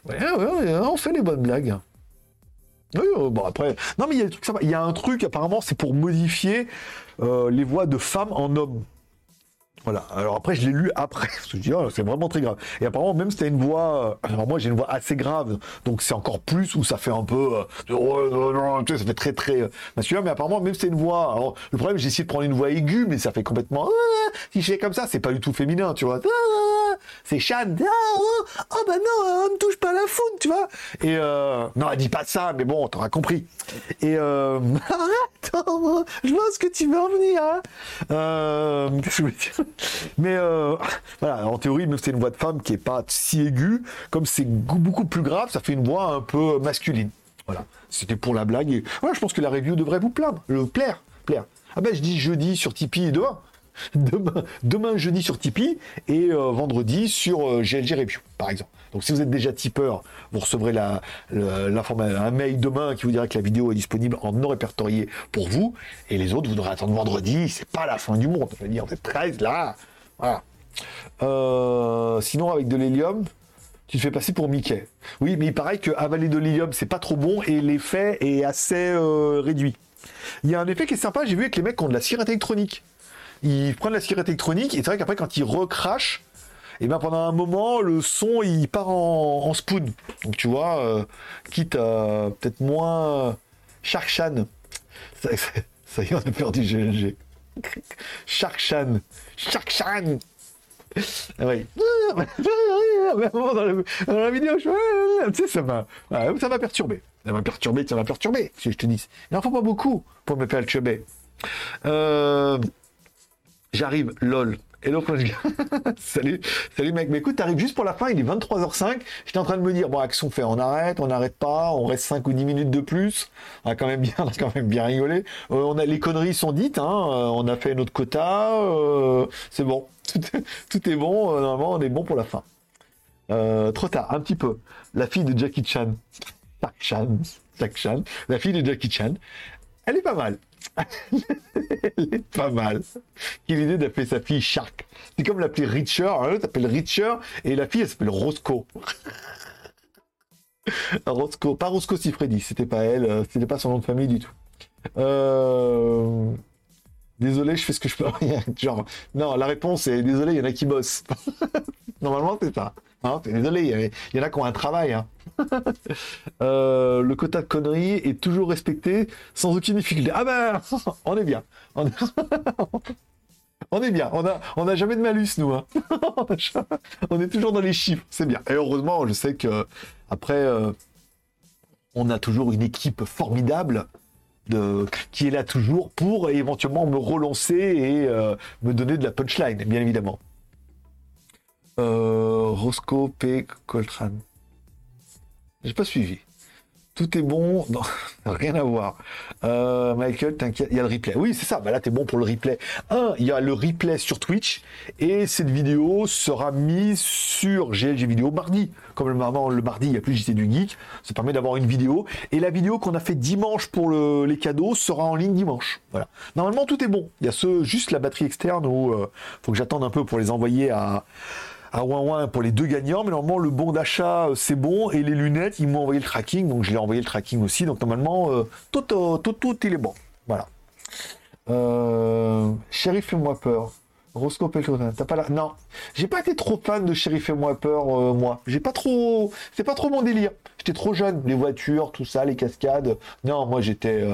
On fait les bonnes blagues. Oui, euh, bon après. Non, mais il y a Il y a un truc, apparemment, c'est pour modifier euh, les voix de femmes en hommes. Voilà. Alors après, je l'ai lu après. Je dis, oh, c'est vraiment très grave. Et apparemment, même c'était une voix. Euh, alors moi, j'ai une voix assez grave, donc c'est encore plus où ça fait un peu. Euh, ça fait très très masculin. Mais apparemment, même c'était une voix. Alors, le problème, j'ai essayé de prendre une voix aiguë, mais ça fait complètement. si je fais comme ça, c'est pas du tout féminin, tu vois. C'est Chan. Oh, bah non, on ne touche pas la faune, tu vois. Et non, elle dit pas ça, mais bon, t'auras compris. Et arrête, je vois ce que tu veux en venir. Hein. Qu'est-ce que je veux dire? Mais euh, voilà, en théorie, même si c'est une voix de femme qui est pas si aiguë, comme c'est beaucoup plus grave, ça fait une voix un peu masculine. Voilà, c'était pour la blague. Voilà, je pense que la review devrait vous plaindre, le plaire, plaire. Ah ben, je dis jeudi sur Tipeee et demain. Demain, demain jeudi sur Tipeee et euh, vendredi sur GLG euh, Review, par exemple. Donc si vous êtes déjà tipeur, vous recevrez la, un mail demain qui vous dira que la vidéo est disponible en non répertorié pour vous. Et les autres, vous devrez attendre vendredi. C'est pas la fin du monde. Je veux dire, vous êtes 13 là. Voilà. Euh, sinon, avec de l'hélium, tu te fais passer pour Mickey. Oui, mais il paraît que avaler de l'hélium, c'est pas trop bon et l'effet est assez euh, réduit. Il y a un effet qui est sympa, j'ai vu avec les mecs qui ont de la cigarette électronique. Ils prennent la cigarette électronique et c'est vrai qu'après, quand ils recrachent, et bien pendant un moment, le son il part en, spoon. Donc tu vois, euh, quitte à peut-être moins Shark Chan. Ça, y est, on a perdu GLG. Shark Chan. Shark Chan. Ah oui. dans, la vidéo, je... tu sais, ça m'a, ça m'a perturbé. Ça m'a perturbé, ça m'a perturbé, si je te dis. Il n'en faut pas beaucoup pour me faire le chebet. Euh... J'arrive, lol. Donc, salut, salut mec. Mais écoute, t'arrives juste pour la fin, il est 23h05. J'étais en train de me dire, bon, action fait, on arrête, on n'arrête pas, on reste 5 ou 10 minutes de plus. On a quand même bien, on a quand même bien rigolé. Euh, on a, les conneries sont dites, hein. Euh, on a fait notre quota. Euh, c'est bon. Tout, est bon. normalement, on est bon pour la fin. trop tard, un petit peu. La fille de Jackie Chan. Jack Chan. Jack Chan. La fille de Jackie Chan. Elle est pas mal. Elle est pas mal. Quelle idée d'appeler sa fille Shark. C'est comme l'appeler Richer. Elle s'appelle Richer et la fille, elle s'appelle Roscoe. Roscoe. Pas Roscoe Sifredi, c'était pas elle. Euh, c'était pas son nom de famille du tout. Euh, désolé, je fais ce que je peux. Genre, non, la réponse est désolé, il y en a qui bossent. Normalement, c'est ça. Hein, désolé, il y, en a qui ont un travail. Hein. Euh, le quota de conneries est toujours respecté sans aucune difficulté. Ah ben, on est bien. On est, bien. On a, on a jamais de malus, nous. Hein. on est toujours dans les chiffres. C'est bien. Et heureusement, je sais que après, euh, on a toujours une équipe formidable. Qui est là toujours pour éventuellement me relancer et euh, me donner de la punchline, bien évidemment. Euh, Roscoe P. Coltrane. J'ai pas suivi. Tout est bon, rien à voir. Euh, Michael, t'inquiète, il y a le replay. Oui, c'est ça, bah là t'es bon pour le replay. Un, il y a le replay sur Twitch, et cette vidéo sera mise sur GLG Vidéo mardi. Comme le, le mardi, il n'y a plus JT du Geek, ça permet d'avoir une vidéo. Et la vidéo qu'on a fait dimanche pour les cadeaux sera en ligne dimanche. Voilà. Normalement, tout est bon. Il y a ce, juste la batterie externe où euh, faut que j'attende un peu pour les envoyer à à ouin pour les deux gagnants, mais normalement le bon d'achat euh, c'est bon et les lunettes ils m'ont envoyé le tracking, donc je l'ai envoyé le tracking aussi, donc normalement euh, tout, tout, tout, tout, il est bon. Voilà. Euh, Sheriff fais-moi peur. Roscoe t'as pas la... Non, j'ai pas été trop fan de Sheriff fais-moi peur, euh, moi. J'ai pas trop... C'est pas trop mon délire. J'étais trop jeune, les voitures, tout ça, les cascades. Non, moi j'étais...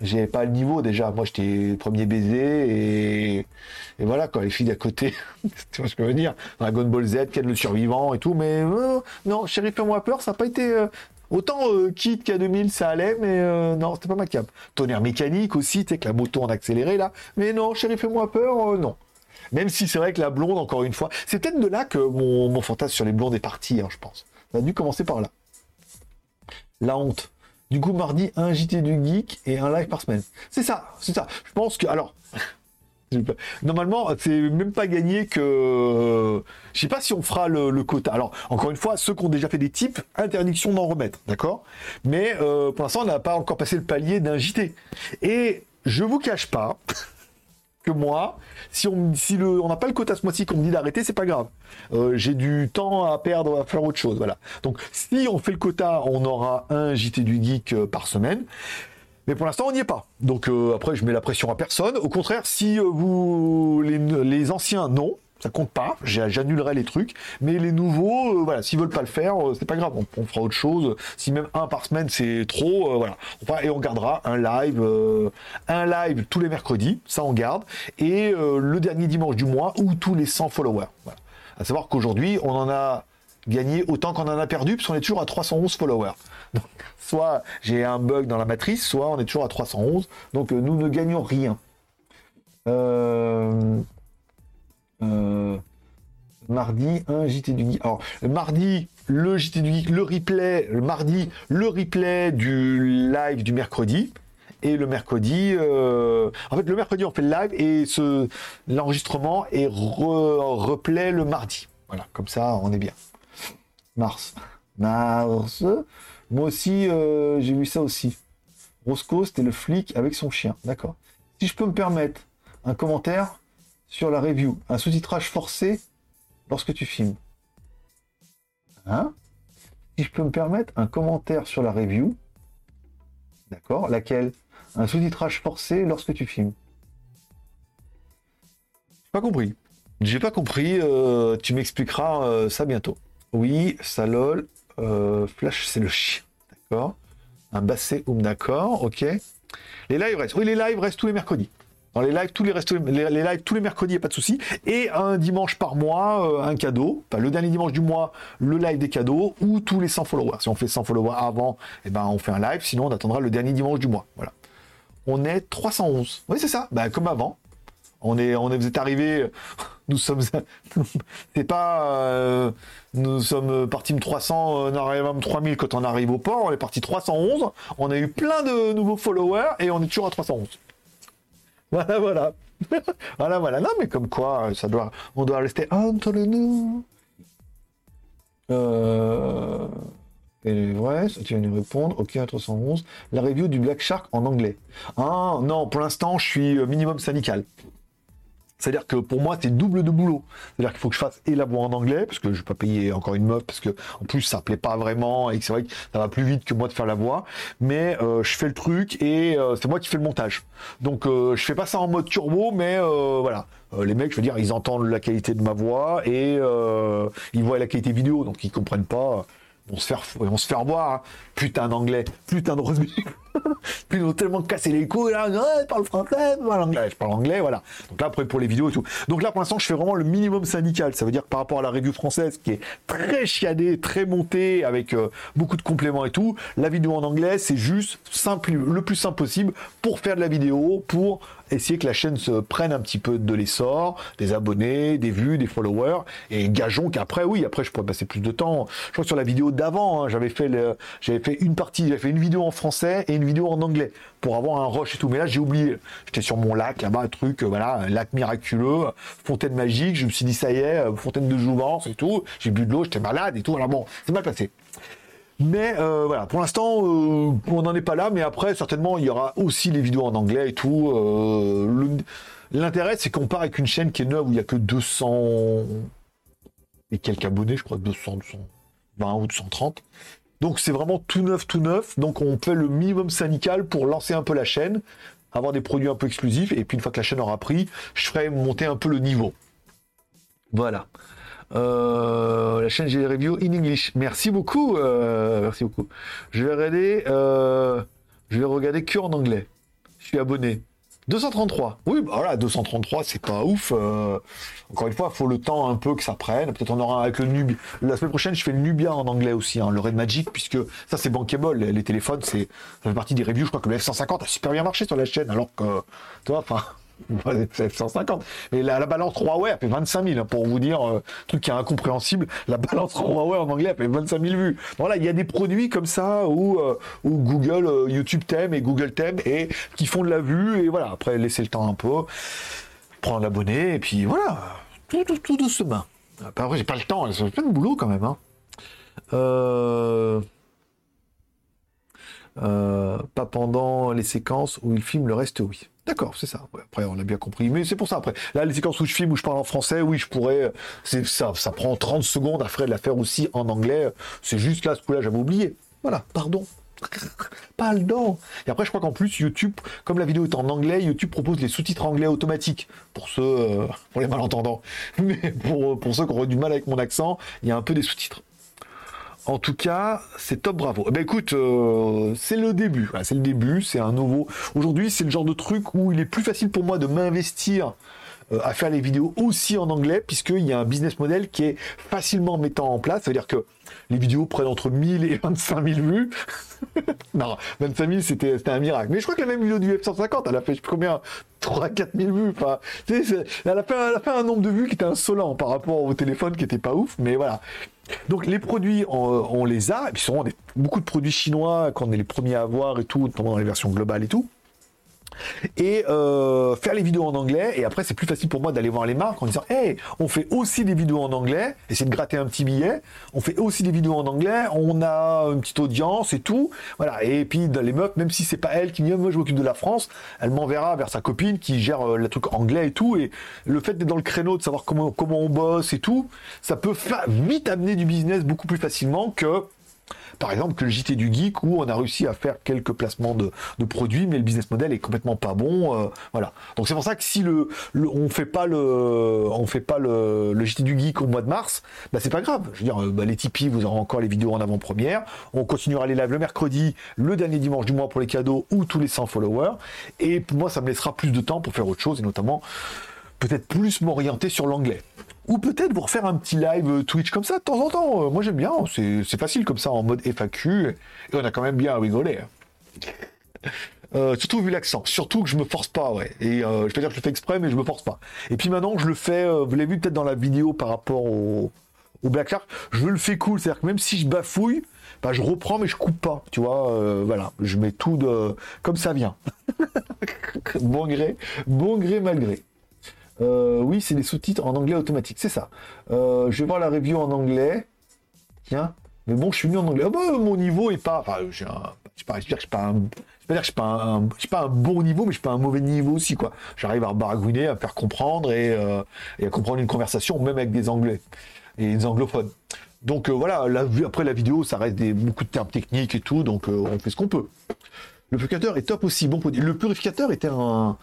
J'avais pas le niveau déjà. Moi, j'étais premier baiser et, voilà, quoi, les filles d'à côté. tu vois ce que je veux dire? Dragon Ball Z, Ken le survivant et tout. Mais euh, non, Chéri, fais-moi peur, ça n'a pas été. Euh, autant euh, Kit K2000, ça allait, mais non, c'était pas ma cap. Tonnerre mécanique aussi, tu sais, que la moto en accéléré là. Mais non, Chéri, fais-moi peur, non. Même si c'est vrai que la blonde, encore une fois, c'est peut-être de là que mon, mon fantasme sur les blondes est parti, hein, je pense. Ça a dû commencer par là. La honte. Du coup, mardi, un JT du Geek et un live par semaine. C'est ça, c'est ça. Je pense que. Alors. Normalement, c'est même pas gagné que. Je sais pas si on fera le, quota. Alors, encore une fois, ceux qui ont déjà fait des types, interdiction d'en remettre, d'accord? Mais euh, pour l'instant, on n'a pas encore passé le palier d'un JT. Et je vous cache pas que moi, si on si le, on n'a pas le quota ce mois-ci qu'on me dit d'arrêter, c'est pas grave. Euh, j'ai du temps à perdre à faire autre chose, voilà. Donc si on fait le quota, on aura un JT du geek euh, par semaine. Mais pour l'instant, on n'y est pas. Donc euh, après, je mets la pression à personne. Au contraire, si vous les, les anciens non, ça compte pas, j'annulerai les trucs, mais les nouveaux, euh, voilà, s'ils veulent pas le faire, euh, c'est pas grave, on, fera autre chose. Si même un par semaine c'est trop, euh, voilà, et on gardera un live, un live tous les mercredis, ça on garde, et le dernier dimanche du mois ou tous les 100 followers. Voilà. À savoir qu'aujourd'hui, on en a gagné autant qu'on en a perdu, puisqu'on est toujours à 311 followers. Donc, soit j'ai un bug dans la matrice, soit on est toujours à 311. Donc, nous ne gagnons rien. Mardi, un JT du Geek. Alors, mardi, le JT du Geek, le replay, le mardi, le replay du live du mercredi. Et le mercredi, euh, en fait, le mercredi, on fait le live et l'enregistrement est replay le mardi. Voilà, comme ça, on est bien. Mars. Mars. Moi aussi, euh, j'ai vu ça aussi. Roscoe, c'était le flic avec son chien. D'accord. Si je peux me permettre un commentaire, sur la review. Un sous-titrage forcé lorsque tu filmes. Hein? Si je peux me permettre, un commentaire sur la review. D'accord? Laquelle? Un sous-titrage forcé lorsque tu filmes. Pas compris. J'ai pas compris. Euh, tu m'expliqueras euh, ça bientôt. Oui, ça lol. Euh, flash, c'est le chien. D'accord? Un basset, d'accord. Ok. Les. Oui, les lives restent tous les mercredis. Les lives, tous les, les, tous les mercredis, a pas de souci. Et un dimanche par mois, euh, un cadeau. le dernier dimanche du mois, le live des cadeaux ou tous les 100 followers. Si on fait 100 followers avant, eh ben, on fait un live. Sinon, on attendra le dernier dimanche du mois. Voilà. On est 311. Oui, c'est ça. Ben, comme avant. On est, on est, vous nous sommes, c'est pas, euh, nous sommes partis 300, on arrive à 3000 quand on arrive au port, on est parti 311, on a eu plein de nouveaux followers et on est toujours à 311. Voilà, voilà. voilà, voilà. Non, mais comme quoi, ça doit, on doit rester entre nous. Euh... Et vrai, ça tu viens de répondre. Ok, 311. La review du Black Shark en anglais. Ah non, pour l'instant, je suis euh, minimum syndical. C'est-à-dire que pour moi, c'est double de boulot. C'est-à-dire qu'il faut que je fasse et la voix en anglais, parce que je vais pas payer encore une meuf, parce que en plus ça plaît pas vraiment, et que c'est vrai que ça va plus vite que moi de faire la voix. Mais euh, je fais le truc et euh, c'est moi qui fais le montage. Donc euh, je fais pas ça en mode turbo, mais voilà. les mecs, je veux dire, ils entendent la qualité de ma voix et ils voient la qualité vidéo, donc ils comprennent pas on se faire, on se faire voir, hein. putain d'anglais, putain de rugby. Puis ils ont tellement cassé les couilles, là, je parle français, parle anglais, je parle anglais, voilà. Donc là, après, pour les vidéos et tout. Donc là, pour l'instant, je fais vraiment le minimum syndical. Ça veut dire par rapport à la review française, qui est très chiadée, très montée, avec euh, beaucoup de compléments et tout, la vidéo en anglais, c'est juste simple, le plus simple possible pour faire de la vidéo, pour essayer que la chaîne se prenne un petit peu de l'essor, des abonnés, des vues, des followers, et gageons qu'après, oui, après, je pourrais passer plus de temps. Je crois que sur la vidéo d'avant, hein, j'avais fait fait une partie, j'avais fait une vidéo en français et une vidéo en anglais pour avoir un rush et tout. Mais là, j'ai oublié. J'étais sur mon lac, là-bas, un truc, euh, voilà, un lac miraculeux, fontaine magique. Je me suis dit, ça y est, euh, fontaine de jouvence et tout. J'ai bu de l'eau, j'étais malade et tout. Alors bon, c'est mal passé. Mais euh, voilà, pour l'instant, on n'en est pas là. Mais après, certainement, il y aura aussi les vidéos en anglais et tout. L'intérêt, c'est qu'on part avec une chaîne qui est neuve où il n'y a que 200 et quelques abonnés, je crois, 200, 220 ou 230. Donc c'est vraiment tout neuf, tout neuf. Donc on fait le minimum syndical pour lancer un peu la chaîne, avoir des produits un peu exclusifs. Et puis une fois que la chaîne aura pris, je ferai monter un peu le niveau. Voilà. Euh, la chaîne j'ai reviews in English. Merci beaucoup. Euh, merci beaucoup. Je vais regarder. Euh, je vais regarder que en anglais. Je suis abonné. 233. Oui, bah voilà, 233, c'est pas ouf. Euh, encore une fois, il faut le temps un peu que ça prenne. Peut-être on aura avec le Nubia. La semaine prochaine, je fais le Nubia en anglais aussi, hein, le Red Magic, puisque ça c'est bankable. Les, les téléphones, c'est ça fait partie des reviews. Je crois que le F150 a super bien marché sur la chaîne, alors que, toi, enfin, c'est 150. Mais la, balance Huawei, a fait 25 000, hein, pour vous dire, euh, truc qui est incompréhensible, la balance Huawei en anglais, a fait 25 000 vues. Voilà, il y a des produits comme ça où, euh, Google, euh, YouTube t'aime et Google t'aime et qui font de la vue, et voilà, après, laisser le temps un peu, prendre l'abonné, et puis voilà, tout, tout, tout doucement. Après, j'ai pas le temps, c'est plein de boulot quand même. Hein. Pas pendant les séquences où il filme le reste, oui. D'accord, c'est ça. après, on a bien compris. Mais c'est pour ça, après. Là, les séquences où je filme, où je parle en français, oui, je pourrais. C'est ça, ça prend 30 secondes après de la faire aussi en anglais. C'est juste là, ce coup-là, j'avais oublié. Voilà, pardon. Pardon. Et après, je crois qu'en plus, YouTube, comme la vidéo est en anglais, YouTube propose les sous-titres anglais automatiques pour ceux, euh, pour les malentendants. Mais pour, pour ceux qui auraient du mal avec mon accent, il y a un peu des sous-titres. En tout cas, c'est top, bravo. Eh ben écoute, euh, c'est le début. c'est le début, c'est un nouveau. Aujourd'hui, c'est le genre de truc où il est plus facile pour moi de m'investir euh, à faire les vidéos aussi en anglais, puisqu'il y a un business model qui est facilement mettant en place. C'est-à-dire que les vidéos prennent entre 1000 et 25 000 vues. non, 25 000, c'était un miracle. Mais je crois que la même vidéo du F-150, elle a fait combien? 3 4 000 vues. Enfin, elle a, fait, elle a un nombre de vues qui était insolent par rapport au téléphone qui était pas ouf. Mais voilà. Donc les produits, on, les a, et puis souvent beaucoup de produits chinois qu'on est les premiers à avoir et tout, notamment dans les versions globales et tout et euh, faire les vidéos en anglais. Et après, c'est plus facile pour moi d'aller voir les marques en disant Hey, on fait aussi des vidéos en anglais, essayer de gratter un petit billet. On fait aussi des vidéos en anglais, on a une petite audience et tout. Voilà. Et puis, dans les meufs, même si c'est pas elle qui vient, moi je m'occupe de la France, elle m'enverra vers sa copine qui gère euh, le truc anglais et tout. Et le fait d'être dans le créneau, de savoir comment, comment on bosse et tout, ça peut vite amener du business beaucoup plus facilement que par exemple, que le JT du Geek, où on a réussi à faire quelques placements de, produits, mais le business model est complètement pas bon. Euh, voilà. Donc c'est pour ça que si le, on fait pas le, on fait pas le, JT du Geek au mois de mars, bah c'est pas grave. Je veux dire, euh, bah, les Tipeee, vous aurez encore les vidéos en avant-première. On continuera les lives le mercredi, le dernier dimanche du mois pour les cadeaux ou tous les 100 followers. Et pour moi, ça me laissera plus de temps pour faire autre chose et notamment peut-être plus m'orienter sur l'anglais. Ou peut-être vous refaire un petit live euh, Twitch comme ça de temps en temps. Euh, moi j'aime bien, c'est facile comme ça en mode FAQ. Et on a quand même bien rigolé. Hein. Euh, surtout vu l'accent. Surtout que je me force pas, ouais. Et euh, je peux dire que je le fais exprès, mais je me force pas. Et puis maintenant, je le fais, vous l'avez vu peut-être dans la vidéo par rapport au, Black Shark, je le fais cool. C'est-à-dire que même si je bafouille, bah, je reprends, mais je coupe pas. Tu vois, voilà. Je mets tout de comme ça vient. bon gré, bon gré, mal gré. Euh, oui, c'est des sous-titres en anglais automatique, c'est ça. Euh, je vais voir la review en anglais. Tiens, mais bon, je suis mis en anglais. Ah bah, mon niveau est pas. Enfin, j'ai un. Je je suis pas un. Je dire que je suis pas un, bon niveau, mais je suis pas un mauvais niveau aussi, quoi. J'arrive à baragouiner, à faire comprendre et, euh, et à comprendre une conversation, même avec des anglais et des anglophones. Donc voilà, après la vidéo, ça reste des, beaucoup de termes techniques et tout, donc on fait ce qu'on peut. Le purificateur est top aussi, bon. Le purificateur était un,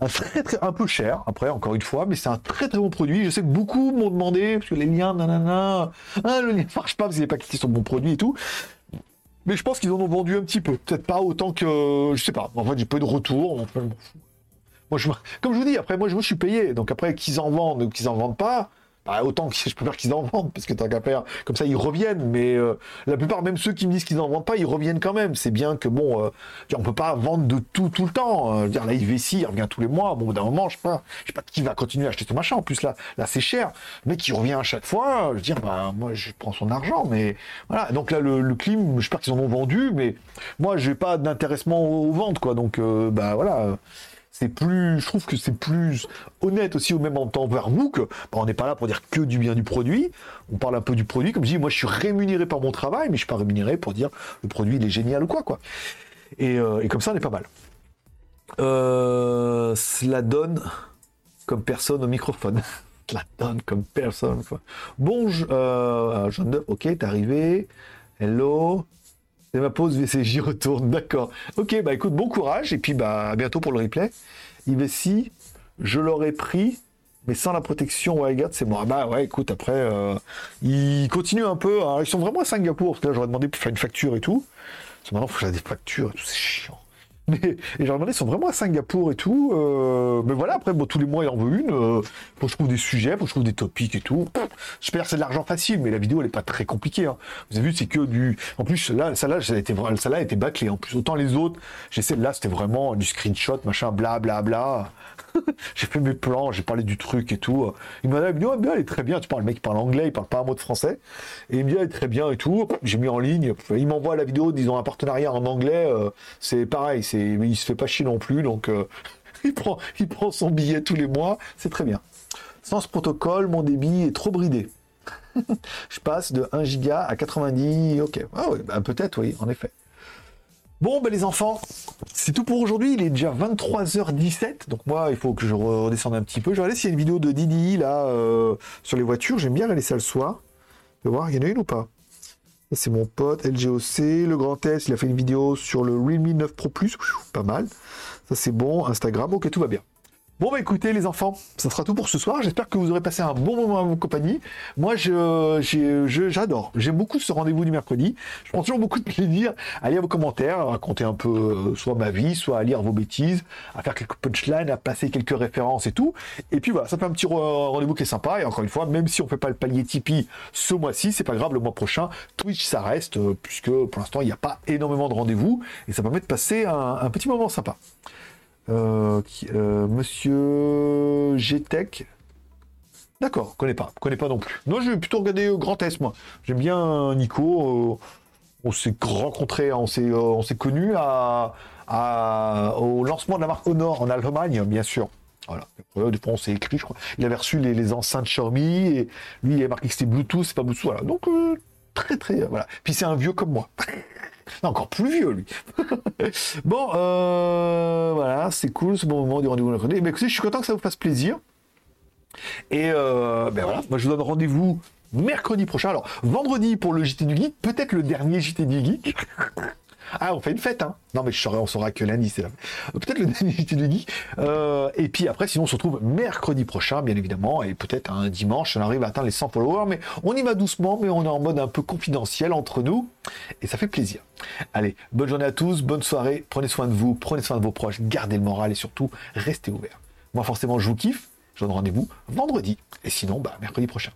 un très, très un peu cher, après encore une fois, mais c'est un très très bon produit. Je sais que beaucoup m'ont demandé parce que les liens, nanana, ah, le lien marche pas parce qu'il n'est pas cliqué sur mon produit et tout. Mais je pense qu'ils en ont vendu un petit peu, peut-être pas autant que, je sais pas. En fait, j'ai pas eu de retour. Moi, je, comme je vous dis, après moi, je, moi, je suis payé, donc après qu'ils en vendent ou qu'ils en vendent pas. Bah, autant que je peux faire qu'ils en vendent, parce que tant qu'à faire, comme ça ils reviennent, mais euh, la plupart, même ceux qui me disent qu'ils en vendent pas, ils reviennent quand même. C'est bien que bon, euh, on peut pas vendre de tout tout le temps. Euh, dire la IVC, il revient tous les mois. Bon, d'un moment, je sais pas, je sais pas qui va continuer à acheter ce machin. En plus là, là c'est cher. Mec qui revient à chaque fois, je veux dire, bah moi je prends son argent, mais voilà. Donc là, le, le clim, j'espère qu'ils en ont vendu, mais moi j'ai pas d'intéressement aux ventes, quoi. Donc euh, bah voilà c'est plus, je trouve que c'est plus honnête aussi au même temps vers vous que bah, on n'est pas là pour dire que du bien du produit. On parle un peu du produit, comme je dis, moi je suis rémunéré par mon travail, mais je suis pas rémunéré pour dire le produit il est génial ou quoi quoi. Et, euh, et comme ça on est pas mal. Euh, cela donne comme personne au microphone. cela donne comme personne. Bon, je, euh, ok, t'es arrivé. Hello. C'est ma pause VCJ retourne, d'accord. Ok, bah écoute, bon courage, et puis bah à bientôt pour le replay. IVC, je l'aurais pris, mais sans la protection WireGuard, c'est moi. Bah ouais, écoute, après, euh, ils continuent un peu. Alors, ils sont vraiment à Singapour, parce que là, j'aurais demandé pour faire une facture et tout. Parce que maintenant, il faut des factures et tout, c'est chiant. Mais et j'aurais demandé, ils sont vraiment à Singapour et tout. Euh, mais voilà, après, bon, tous les mois, il en veut une. Euh, faut que je trouve des sujets, faut que je trouve des topics et tout. J'espère que c'est de l'argent facile, mais la vidéo, elle est pas très compliquée. Hein. Vous avez vu, c'est que du. En plus, là, celle-là, ça a été, celle-là bâclée. En plus, autant les autres, j'essaie, là, c'était vraiment du screenshot, machin, bla, bla, bla. j'ai fait mes plans, j'ai parlé du truc et tout. Il m'a dit, oh, bien, est très bien. Tu parles, le mec, il parle anglais, il parle pas un mot de français. Et il me dit, est très bien et tout. J'ai mis en ligne. Il m'envoie la vidéo, disons, un partenariat en anglais. Euh, c'est pareil, c'est, il se fait pas chier non plus. Donc, euh, il, prend, il prend son billet tous les mois. C'est très bien. Sans ce protocole, mon débit est trop bridé. je passe de 1 giga à 90. Ok. Ah oui, bah, peut-être, oui, en effet. Bon, ben les enfants, c'est tout pour aujourd'hui. Il est déjà 23h17, donc moi, il faut que je redescende un petit peu. Je vais regarder s'il y a une vidéo de Didi là euh, sur les voitures. J'aime bien regarder ça le soir. Je vais voir, il y en a une ou pas? C'est mon pote LGOC, le Grand S. Il a fait une vidéo sur le Realme 9 Pro Plus, pas mal. Ça c'est bon. Instagram, ok, tout va bien. Bon bah écoutez les enfants, ça sera tout pour ce soir. J'espère que vous aurez passé un bon moment à vos compagnies. Moi je, j'adore. J'aime beaucoup ce rendez-vous du mercredi. Je prends toujours beaucoup de plaisir à lire vos commentaires, à raconter un peu euh, soit ma vie, soit à lire vos bêtises, à faire quelques punchlines, à passer quelques références et tout. Et puis voilà, ça fait un petit rendez-vous qui est sympa. Et encore une fois, même si on fait pas le palier Tipeee ce mois-ci, c'est pas grave, le mois prochain, Twitch ça reste, euh, puisque pour l'instant il n'y a pas énormément de rendez-vous. Et ça permet de passer un petit moment sympa. Euh, euh, Monsieur GTech. D'accord, connais pas, connais pas non plus. Non, je vais plutôt regarder euh, Grand S, moi. J'aime bien Nico. On s'est rencontrés, on s'est, on s'est connus à, au lancement de la marque Honor en Allemagne, bien sûr. Voilà. Des fois, on s'est écrit, je crois. Il avait reçu les, enceintes Xiaomi et lui, il a marqué que c'était Bluetooth, c'est pas Bluetooth. Voilà. Donc, très, très, voilà. Puis c'est un vieux comme moi. encore plus vieux, lui. bon, euh, voilà, c'est cool ce bon moment du rendez-vous mercredi. Mais écoutez, je suis content que ça vous fasse plaisir. Et euh, ben voilà, moi je vous donne rendez-vous mercredi prochain. Alors, vendredi pour le JT du Geek, peut-être le dernier JT du Geek. Ah, on fait une fête, hein Non, mais je saurais, on saura que lundi, c'est là. Peut-être le dernier du Geek. Euh, et puis après, sinon, on se retrouve mercredi prochain, bien évidemment, et peut-être un dimanche, on arrive à atteindre les 100 followers, mais on y va doucement, mais on est en mode un peu confidentiel entre nous, et ça fait plaisir. Allez, bonne journée à tous, bonne soirée, prenez soin de vous, prenez soin de vos proches, gardez le moral, et surtout, restez ouverts. Moi, forcément, je vous kiffe, je donne rendez-vous vendredi, et sinon, bah, mercredi prochain.